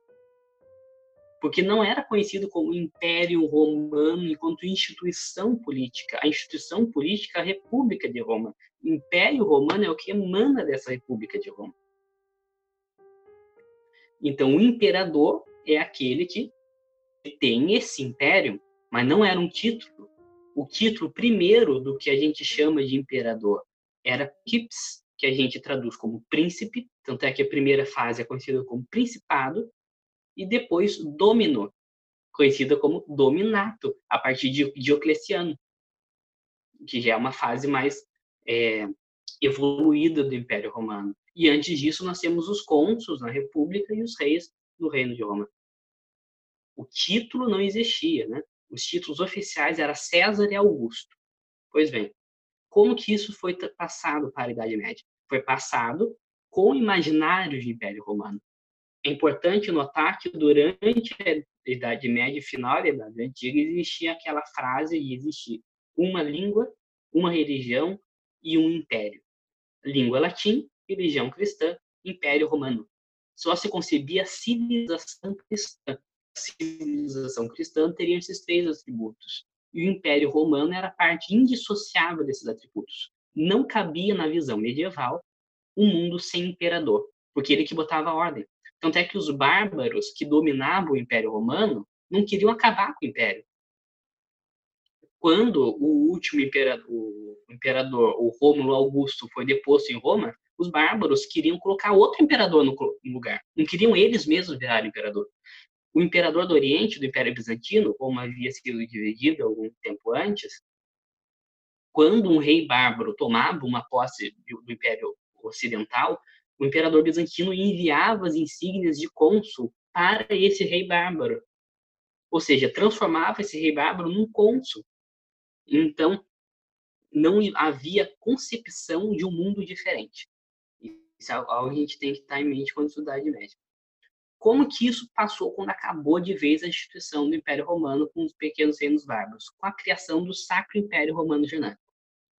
porque não era conhecido como Império Romano enquanto instituição política. A instituição política é a República de Roma. Império Romano é o que emana dessa República de Roma. Então, o imperador é aquele que tem esse império, mas não era um título. O título primeiro do que a gente chama de imperador era Pips, que a gente traduz como príncipe, tanto é que a primeira fase é conhecida como principado, e depois Domino, conhecida como Dominato, a partir de Diocleciano, que já é uma fase mais é, evoluída do Império Romano. E antes disso, nós temos os cônsuls na República e os reis no Reino de Roma. O título não existia, né? Os títulos oficiais eram César e Augusto. Pois bem, como que isso foi passado para a Idade Média? Foi passado com o imaginário do Império Romano. É importante notar que durante a Idade Média final da Idade Antiga existia aquela frase de existir uma língua, uma religião e um império. Língua latim, religião cristã, império romano. Só se concebia a civilização cristã. A civilização cristã teria esses três atributos. E o império romano era parte indissociável desses atributos. Não cabia na visão medieval um mundo sem imperador, porque ele que botava ordem. Tanto é que os bárbaros que dominavam o Império Romano não queriam acabar com o Império. Quando o último imperador, o imperador, o Rômulo Augusto, foi deposto em Roma, os bárbaros queriam colocar outro imperador no lugar. Não queriam eles mesmos virar imperador. O imperador do Oriente, do Império Bizantino, como havia sido dividido algum tempo antes, quando um rei bárbaro tomava uma posse do Império Ocidental, o imperador bizantino enviava as insígnias de cônsul para esse rei bárbaro. Ou seja, transformava esse rei bárbaro num cônsul. Então, não havia concepção de um mundo diferente. Isso é algo que a gente tem que estar em mente quando estudar de média. Como que isso passou quando acabou de vez a instituição do Império Romano com os pequenos reinos bárbaros? Com a criação do Sacro Império Romano Germânico.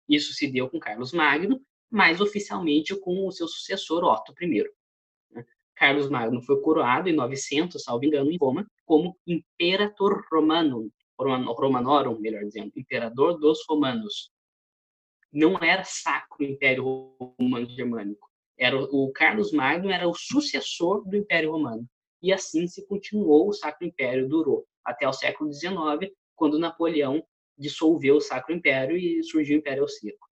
Isso se deu com Carlos Magno, mas oficialmente com o seu sucessor Otto I. Né? Carlos Magno foi coroado em 900, salvo engano, em Roma, como Imperator Romanum, Romanorum, melhor dizendo, Imperador dos Romanos. Não era sacro Império Romano Germânico. Era o Carlos Magno era o sucessor do Império Romano. E assim se continuou, o Sacro Império durou até o século XIX, quando Napoleão dissolveu o Sacro Império e surgiu o Império Austríaco.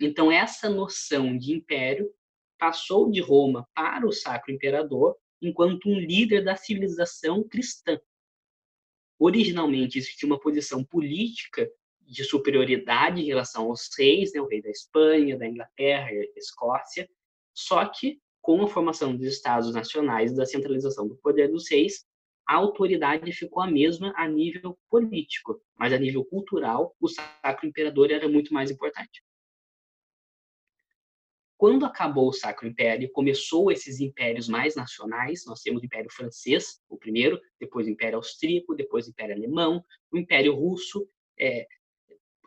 Então, essa noção de império passou de Roma para o Sacro Imperador enquanto um líder da civilização cristã. Originalmente existia uma posição política de superioridade em relação aos reis, né, o rei da Espanha, da Inglaterra, da Escócia, só que com a formação dos estados nacionais e da centralização do poder dos reis, a autoridade ficou a mesma a nível político, mas a nível cultural, o Sacro Imperador era muito mais importante. Quando acabou o Sacro Império, começou esses impérios mais nacionais, nós temos o Império Francês, o primeiro, depois o Império Austríaco, depois o Império Alemão, o Império Russo, é,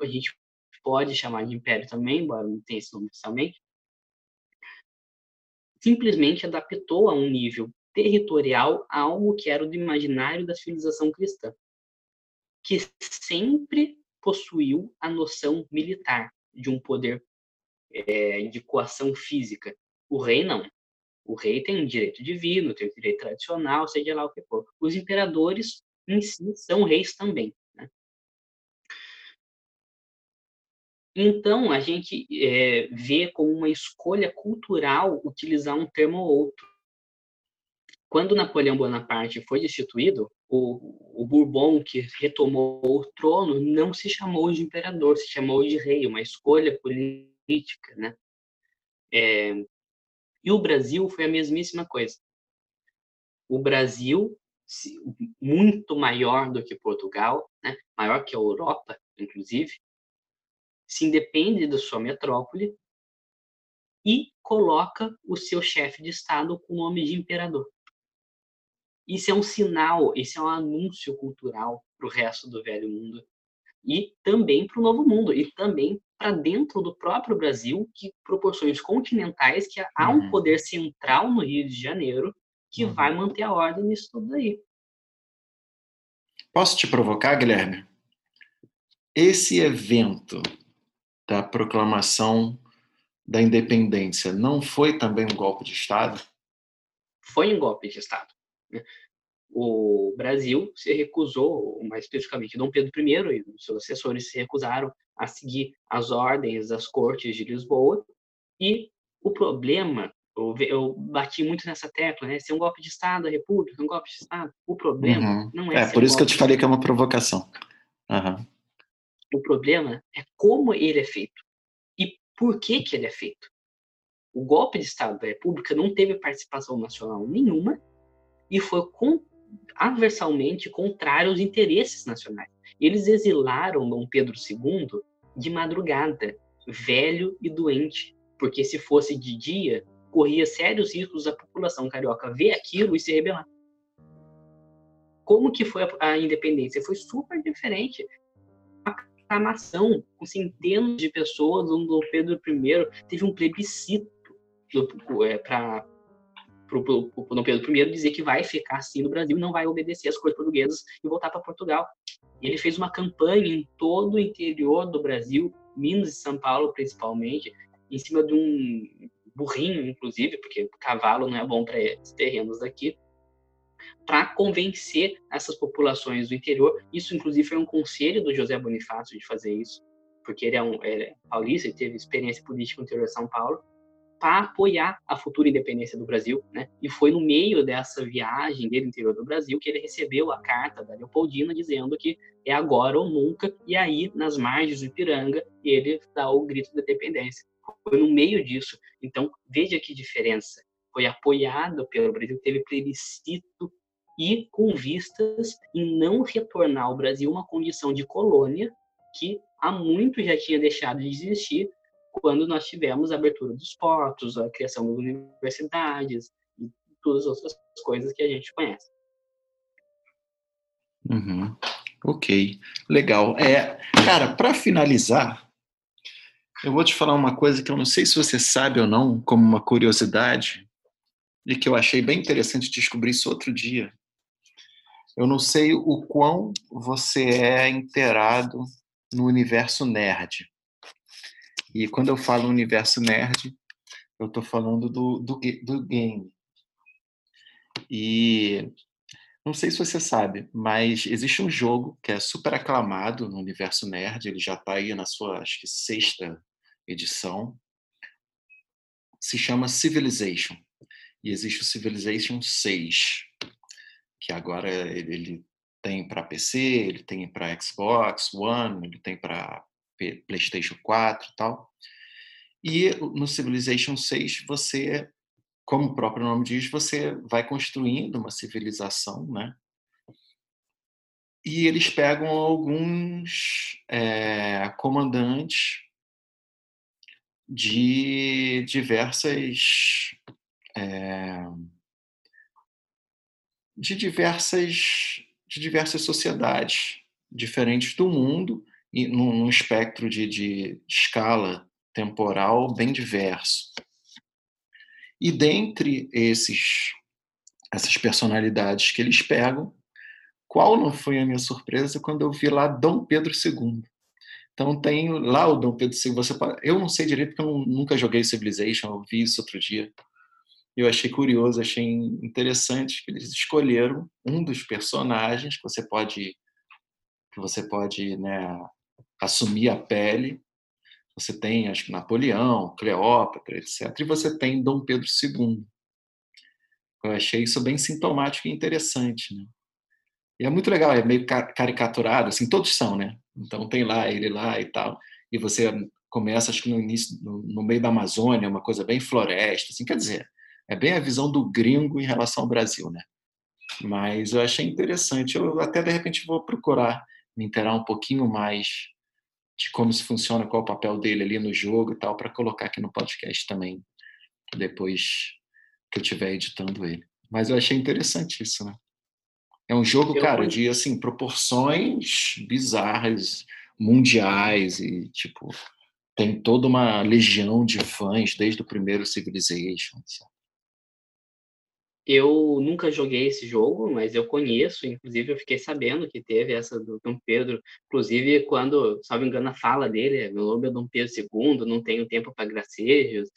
a gente pode chamar de Império também, embora não tenha esse nome oficialmente, simplesmente adaptou a um nível territorial algo que era do imaginário da civilização cristã, que sempre possuiu a noção militar de um poder é, de coação física. O rei não. O rei tem um direito divino, tem um direito tradicional, seja lá o que for. Os imperadores em si são reis também. Né? Então, a gente é, vê como uma escolha cultural utilizar um termo ou outro. Quando Napoleão Bonaparte foi destituído, o, o Bourbon, que retomou o trono, não se chamou de imperador, se chamou de rei, uma escolha política, né? É, e o Brasil foi a mesmíssima coisa. O Brasil, muito maior do que Portugal, né? maior que a Europa, inclusive, se independe da sua metrópole e coloca o seu chefe de Estado com o nome de imperador. Isso é um sinal, isso é um anúncio cultural para o resto do velho mundo e também para o novo mundo e também para dentro do próprio Brasil, que proporções continentais, que há um uhum. poder central no Rio de Janeiro que uhum. vai manter a ordem nisso tudo aí. Posso te provocar, Guilherme? Esse evento da proclamação da independência não foi também um golpe de Estado? Foi um golpe de Estado. O Brasil se recusou, mais especificamente Dom Pedro I e os seus assessores se recusaram a seguir as ordens das cortes de Lisboa. E o problema, eu, eu bati muito nessa tecla, né? Se é um golpe de Estado, a República, um golpe de Estado. O problema uhum. não é. É por isso que eu te falei que é uma provocação. Uhum. O problema é como ele é feito e por que que ele é feito. O golpe de Estado da República não teve participação nacional nenhuma e foi com, adversalmente contrário aos interesses nacionais. Eles exilaram Dom Pedro II de madrugada, velho e doente, porque se fosse de dia, corria sérios riscos da população carioca ver aquilo e se rebelar. Como que foi a, a independência? Foi super diferente. A aclamação com centenas de pessoas, o Dom Pedro I teve um plebiscito é, para para o Dom Pedro I dizer que vai ficar assim no Brasil, não vai obedecer às cores portuguesas e voltar para Portugal. Ele fez uma campanha em todo o interior do Brasil, Minas e São Paulo principalmente, em cima de um burrinho, inclusive, porque cavalo não é bom para esses terrenos daqui, para convencer essas populações do interior. Isso, inclusive, foi um conselho do José Bonifácio de fazer isso, porque ele é um ele é paulista, ele teve experiência política no interior de São Paulo, para apoiar a futura independência do Brasil, né? E foi no meio dessa viagem dele no interior do Brasil que ele recebeu a carta da Leopoldina dizendo que é agora ou nunca, e aí, nas margens do Ipiranga, ele dá o grito da independência. Foi no meio disso. Então, veja que diferença. Foi apoiado pelo Brasil, teve plebiscito e com vistas em não retornar ao Brasil uma condição de colônia que há muito já tinha deixado de existir quando nós tivemos a abertura dos portos, a criação das universidades e todas as outras coisas que a gente conhece. Uhum. Ok, legal. É, cara, para finalizar, eu vou te falar uma coisa que eu não sei se você sabe ou não, como uma curiosidade. e que eu achei bem interessante descobrir isso outro dia. Eu não sei o quão você é inteirado no universo nerd. E quando eu falo universo nerd, eu estou falando do, do, do game. E não sei se você sabe, mas existe um jogo que é super aclamado no universo nerd, ele já está aí na sua, acho que, sexta edição. Se chama Civilization. E existe o Civilization 6, que agora ele tem para PC, ele tem para Xbox One, ele tem para PlayStation 4 e tal. E no Civilization 6 você como o próprio nome diz, você vai construindo uma civilização, né? E eles pegam alguns é, comandantes de diversas é, de diversas de diversas sociedades diferentes do mundo num, num espectro de, de escala temporal bem diverso. E dentre esses essas personalidades que eles pegam, qual não foi a minha surpresa quando eu vi lá Dom Pedro II? Então tem lá o Dom Pedro II. Você, eu não sei direito porque eu nunca joguei Civilization, eu vi isso outro dia. Eu achei curioso, achei interessante que eles escolheram um dos personagens que você pode que você pode né, assumir a pele você tem, acho que Napoleão, Cleópatra, etc. E você tem Dom Pedro II. Eu achei isso bem sintomático e interessante, né? E é muito legal, é meio caricaturado, assim, todos são, né? Então tem lá, ele lá e tal. E você começa, acho que no início, no, meio da Amazônia, uma coisa bem floresta, assim, quer dizer, é bem a visão do gringo em relação ao Brasil, né? Mas eu achei interessante. Eu até, de repente, vou procurar me inteirar um pouquinho mais de como se funciona, qual é o papel dele ali no jogo e tal, para colocar aqui no podcast também, depois que eu estiver editando ele. Mas eu achei interessante isso, né? É um jogo, eu cara, de assim, proporções bizarras, mundiais e tipo tem toda uma legião de fãs desde o primeiro Civilization. Sabe? Eu nunca joguei esse jogo, mas eu conheço, inclusive eu fiquei sabendo que teve essa do Dom Pedro, inclusive quando, salvo engano, a fala dele, meu nome é Dom Pedro II, não tenho tempo para gracejos.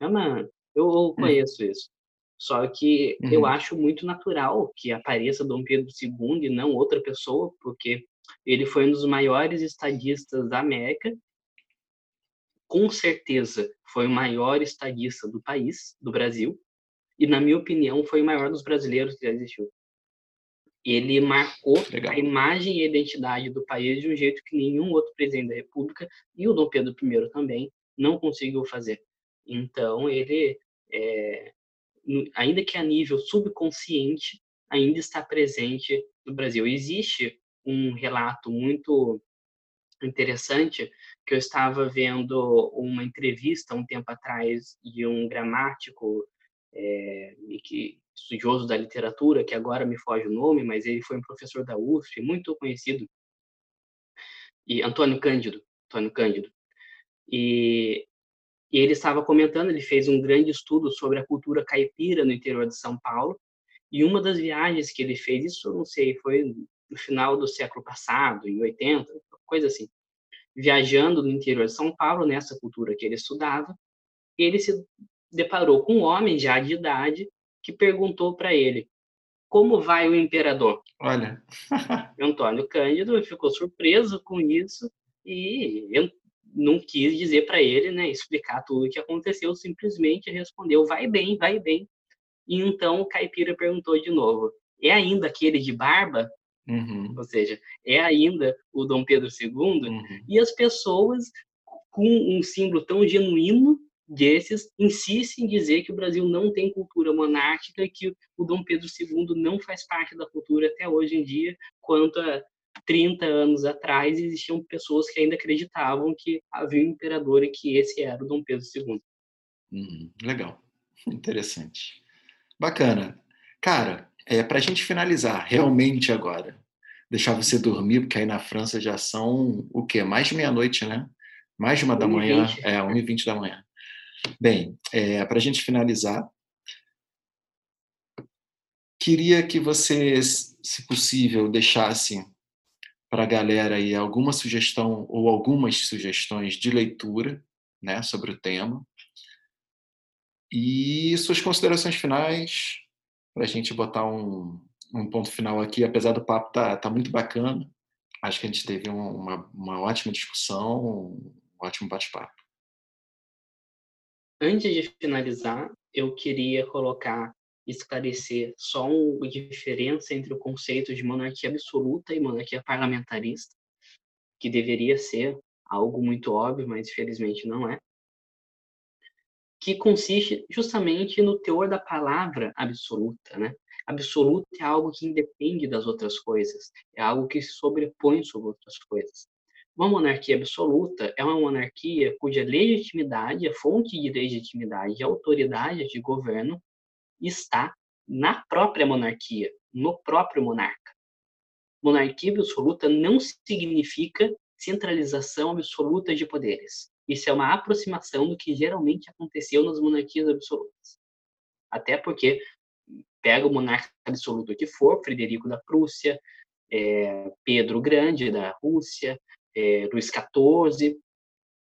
É uma, eu hum. conheço hum. isso. Só que uhum. eu acho muito natural que apareça Dom Pedro II e não outra pessoa, porque ele foi um dos maiores estadistas da América. Com certeza foi o maior estadista do país, do Brasil e, na minha opinião, foi o maior dos brasileiros que já existiu. Ele marcou Legal. a imagem e a identidade do país de um jeito que nenhum outro presidente da República, e o Dom Pedro I também, não conseguiu fazer. Então, ele, é, ainda que a nível subconsciente, ainda está presente no Brasil. Existe um relato muito interessante que eu estava vendo uma entrevista um tempo atrás de um gramático é, e que estudioso da literatura, que agora me foge o nome, mas ele foi um professor da USP, muito conhecido, e Antônio Cândido, Antônio Cândido. E, e ele estava comentando, ele fez um grande estudo sobre a cultura caipira no interior de São Paulo, e uma das viagens que ele fez, isso eu não sei, foi no final do século passado, em 80, coisa assim, viajando no interior de São Paulo, nessa cultura que ele estudava, ele se deparou com um homem já de idade que perguntou para ele: Como vai o imperador? Olha. Antônio Cândido ficou surpreso com isso e não quis dizer para ele, né, explicar tudo o que aconteceu, simplesmente respondeu: Vai bem, vai bem. E então o caipira perguntou de novo: É ainda aquele de barba? Uhum. Ou seja, é ainda o Dom Pedro II? Uhum. E as pessoas, com um símbolo tão genuíno, desses insiste em dizer que o Brasil não tem cultura monárquica e que o Dom Pedro II não faz parte da cultura até hoje em dia, quanto a 30 anos atrás existiam pessoas que ainda acreditavam que havia um imperador e que esse era o Dom Pedro II. Hum, legal, interessante. Bacana. Cara, é, para a gente finalizar, realmente agora, deixar você dormir, porque aí na França já são o quê? Mais de meia-noite, né? Mais de uma da manhã, é, 1h20 da manhã. Bem, é, para a gente finalizar, queria que você, se possível, deixasse para a galera aí alguma sugestão ou algumas sugestões de leitura né, sobre o tema. E suas considerações finais, para a gente botar um, um ponto final aqui, apesar do papo tá, tá muito bacana. Acho que a gente teve uma, uma ótima discussão, um ótimo bate-papo. Antes de finalizar, eu queria colocar, esclarecer só uma diferença entre o conceito de monarquia absoluta e monarquia parlamentarista, que deveria ser algo muito óbvio, mas infelizmente não é que consiste justamente no teor da palavra absoluta, né? Absoluto é algo que independe das outras coisas, é algo que se sobrepõe sobre outras coisas. Uma monarquia absoluta é uma monarquia cuja legitimidade, a fonte de legitimidade e autoridade de governo está na própria monarquia, no próprio monarca. Monarquia absoluta não significa centralização absoluta de poderes. Isso é uma aproximação do que geralmente aconteceu nas monarquias absolutas. Até porque pega o monarca absoluto que for, Frederico da Prússia, é, Pedro Grande da Rússia, é, Luís XIV,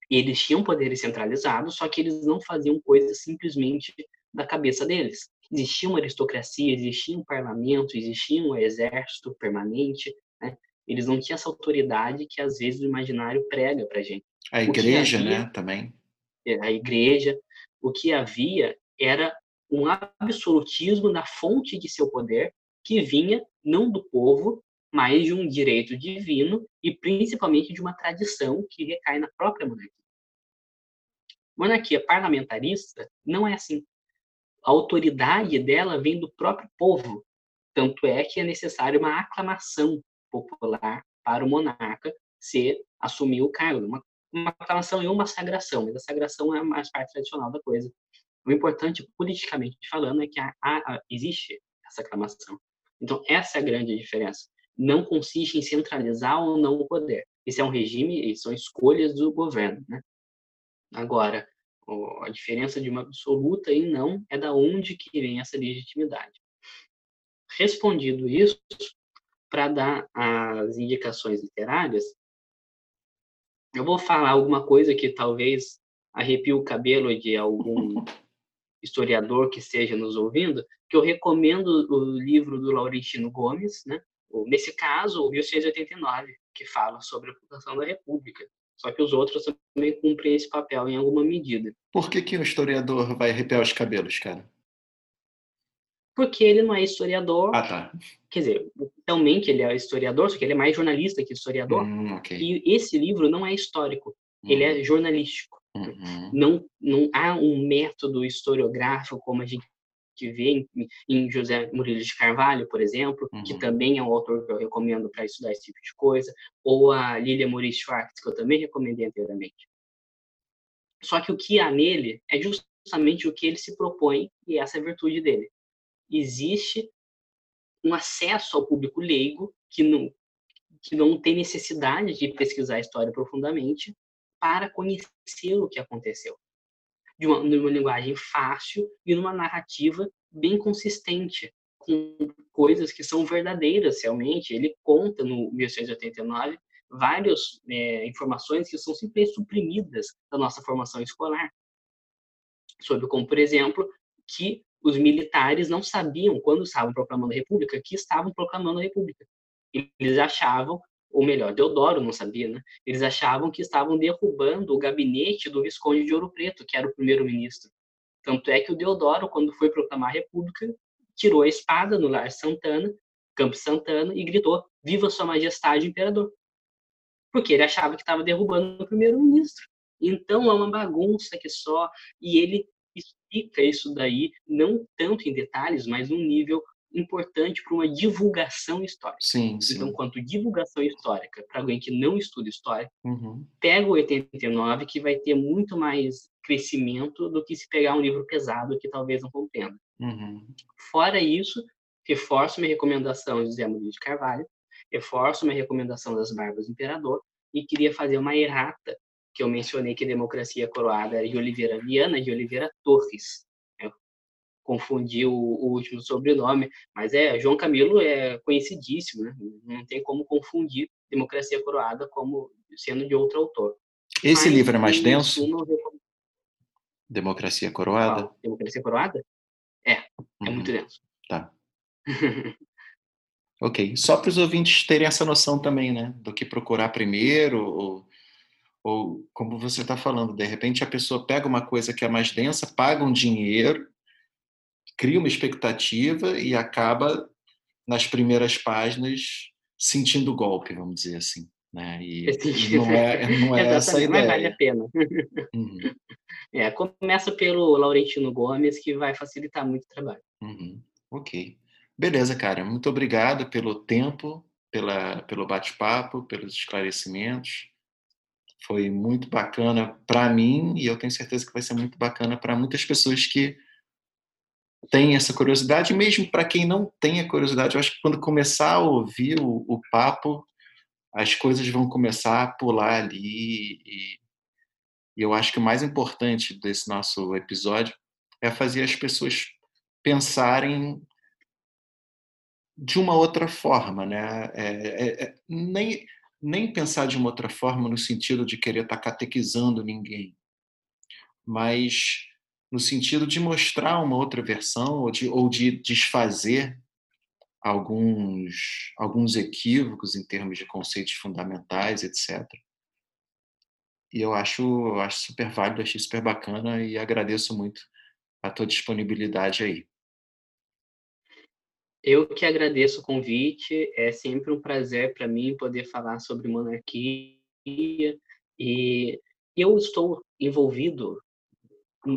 eles tinham poderes centralizados, só que eles não faziam coisas simplesmente da cabeça deles. Existia uma aristocracia, existia um parlamento, existia um exército permanente, né? Eles não tinham essa autoridade que às vezes o imaginário prega para gente. A igreja, havia, né, também. É, a igreja, o que havia era um absolutismo na fonte de seu poder que vinha não do povo, mas de um direito divino e principalmente de uma tradição que recai na própria monarquia. Monarquia parlamentarista não é assim. A autoridade dela vem do próprio povo, tanto é que é necessário uma aclamação popular para o monarca se assumir o cargo, uma, uma aclamação e uma sagração, mas a sagração é a mais parte tradicional da coisa. O importante, politicamente falando, é que há, há, existe essa aclamação. Então, essa é a grande diferença. Não consiste em centralizar ou não o poder. Esse é um regime, são escolhas do governo. Né? Agora, a diferença de uma absoluta e não é da onde que vem essa legitimidade. Respondido isso, para dar as indicações literárias, eu vou falar alguma coisa que talvez arrepie o cabelo de algum historiador que esteja nos ouvindo, que eu recomendo o livro do Laurentino Gomes, né? Nesse caso, o 1689, que fala sobre a fundação da República. Só que os outros também cumprem esse papel em alguma medida. Por que, que um historiador vai arrepiar os cabelos, cara? porque ele não é historiador. Ah, tá. Quer dizer, também que ele é historiador, só que ele é mais jornalista que historiador. Hum, okay. E esse livro não é histórico, hum. ele é uhum. jornalístico. Uhum. Não, não há um método historiográfico como a gente vê em, em José Murilo de Carvalho, por exemplo, uhum. que também é um autor que eu recomendo para estudar esse tipo de coisa, ou a Lilia Maurice Schwartz, que eu também recomendei anteriormente. Só que o que há nele é justamente o que ele se propõe e essa é a virtude dele existe um acesso ao público leigo que não, que não tem necessidade de pesquisar a história profundamente para conhecer o que aconteceu. De uma, numa linguagem fácil e numa narrativa bem consistente, com coisas que são verdadeiras realmente. Ele conta no 1689 várias é, informações que são simplesmente suprimidas da nossa formação escolar. Sobre como, por exemplo, que os militares não sabiam, quando estavam proclamando a República, que estavam proclamando a República. Eles achavam, ou melhor, Deodoro não sabia, né? Eles achavam que estavam derrubando o gabinete do Visconde de Ouro Preto, que era o primeiro-ministro. Tanto é que o Deodoro, quando foi proclamar a República, tirou a espada no Lar Santana, Campo Santana, e gritou: Viva Sua Majestade Imperador! Porque ele achava que estava derrubando o primeiro-ministro. Então é uma bagunça que só. E ele explica isso daí, não tanto em detalhes, mas num nível importante para uma divulgação histórica. Sim, sim. Então, quanto divulgação histórica para alguém que não estuda história, uhum. pega o 89 que vai ter muito mais crescimento do que se pegar um livro pesado que talvez não compreenda. Uhum. Fora isso, reforço minha recomendação de José Murilo de Carvalho, reforço minha recomendação das Barbas do Imperador e queria fazer uma errata que eu mencionei que Democracia Coroada era de Oliveira Viana de Oliveira Torres. Confundir o, o, último sobrenome, mas é João Camilo é conhecidíssimo, né? Não tem como confundir Democracia Coroada como sendo de outro autor. Esse mas, livro é mais denso? Democracia Coroada? Qual? Democracia Coroada? É, é uhum. muito denso. Tá. ok. Só para os ouvintes terem essa noção também, né? Do que procurar primeiro, ou, ou como você está falando, de repente a pessoa pega uma coisa que é mais densa, paga um dinheiro cria uma expectativa e acaba nas primeiras páginas sentindo o golpe, vamos dizer assim. Né? E, e não é, não é essa a ideia. Mas vale a pena. Uhum. É, começa pelo Laurentino Gomes, que vai facilitar muito o trabalho. Uhum. Ok. Beleza, cara. Muito obrigado pelo tempo, pela, pelo bate-papo, pelos esclarecimentos. Foi muito bacana para mim e eu tenho certeza que vai ser muito bacana para muitas pessoas que tem essa curiosidade, mesmo para quem não tem a curiosidade, eu acho que quando começar a ouvir o, o papo, as coisas vão começar a pular ali. E, e eu acho que o mais importante desse nosso episódio é fazer as pessoas pensarem de uma outra forma, né? É, é, é, nem, nem pensar de uma outra forma no sentido de querer estar catequizando ninguém, mas no sentido de mostrar uma outra versão ou de, ou de desfazer alguns, alguns equívocos em termos de conceitos fundamentais, etc. E eu acho, acho super válido, achei super bacana e agradeço muito a tua disponibilidade aí. Eu que agradeço o convite, é sempre um prazer para mim poder falar sobre monarquia e eu estou envolvido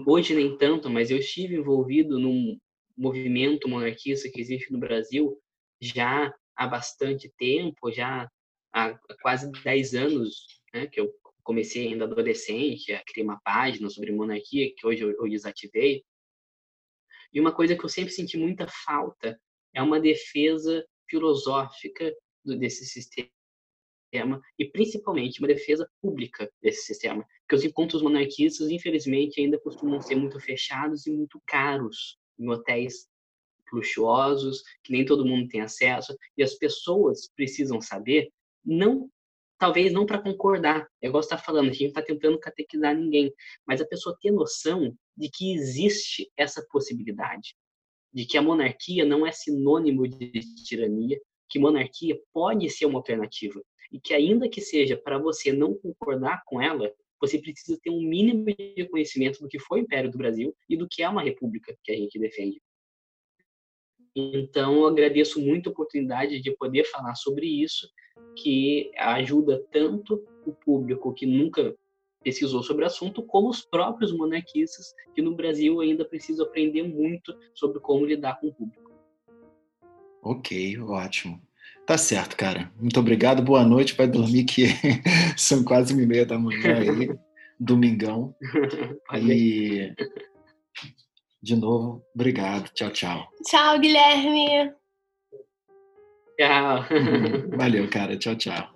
hoje nem tanto, mas eu estive envolvido num movimento monarquista que existe no Brasil já há bastante tempo, já há quase 10 anos, né, que eu comecei ainda adolescente a criar uma página sobre monarquia, que hoje eu, desativei. E uma coisa que eu sempre senti muita falta é uma defesa filosófica desse sistema sistema e principalmente uma defesa pública desse sistema, porque os encontros monarquistas, infelizmente, ainda costumam ser muito fechados e muito caros em hotéis luxuosos, que nem todo mundo tem acesso, e as pessoas precisam saber, não talvez não para concordar, é igual você está falando, a gente está tentando catequizar ninguém, mas a pessoa ter noção de que existe essa possibilidade, de que a monarquia não é sinônimo de tirania, que monarquia pode ser uma alternativa, e que ainda que seja para você não concordar com ela, você precisa ter um mínimo de conhecimento do que foi o Império do Brasil e do que é uma república que a gente defende. Então, eu agradeço muito a oportunidade de poder falar sobre isso, que ajuda tanto o público que nunca pesquisou sobre o assunto, como os próprios monarquistas, que no Brasil ainda precisam aprender muito sobre como lidar com o público. Ok, ótimo. Tá certo, cara. Muito obrigado. Boa noite. Vai dormir que são quase uma e meia da manhã aí, domingão. E de novo, obrigado. Tchau, tchau. Tchau, Guilherme. Tchau. Valeu, cara. Tchau, tchau.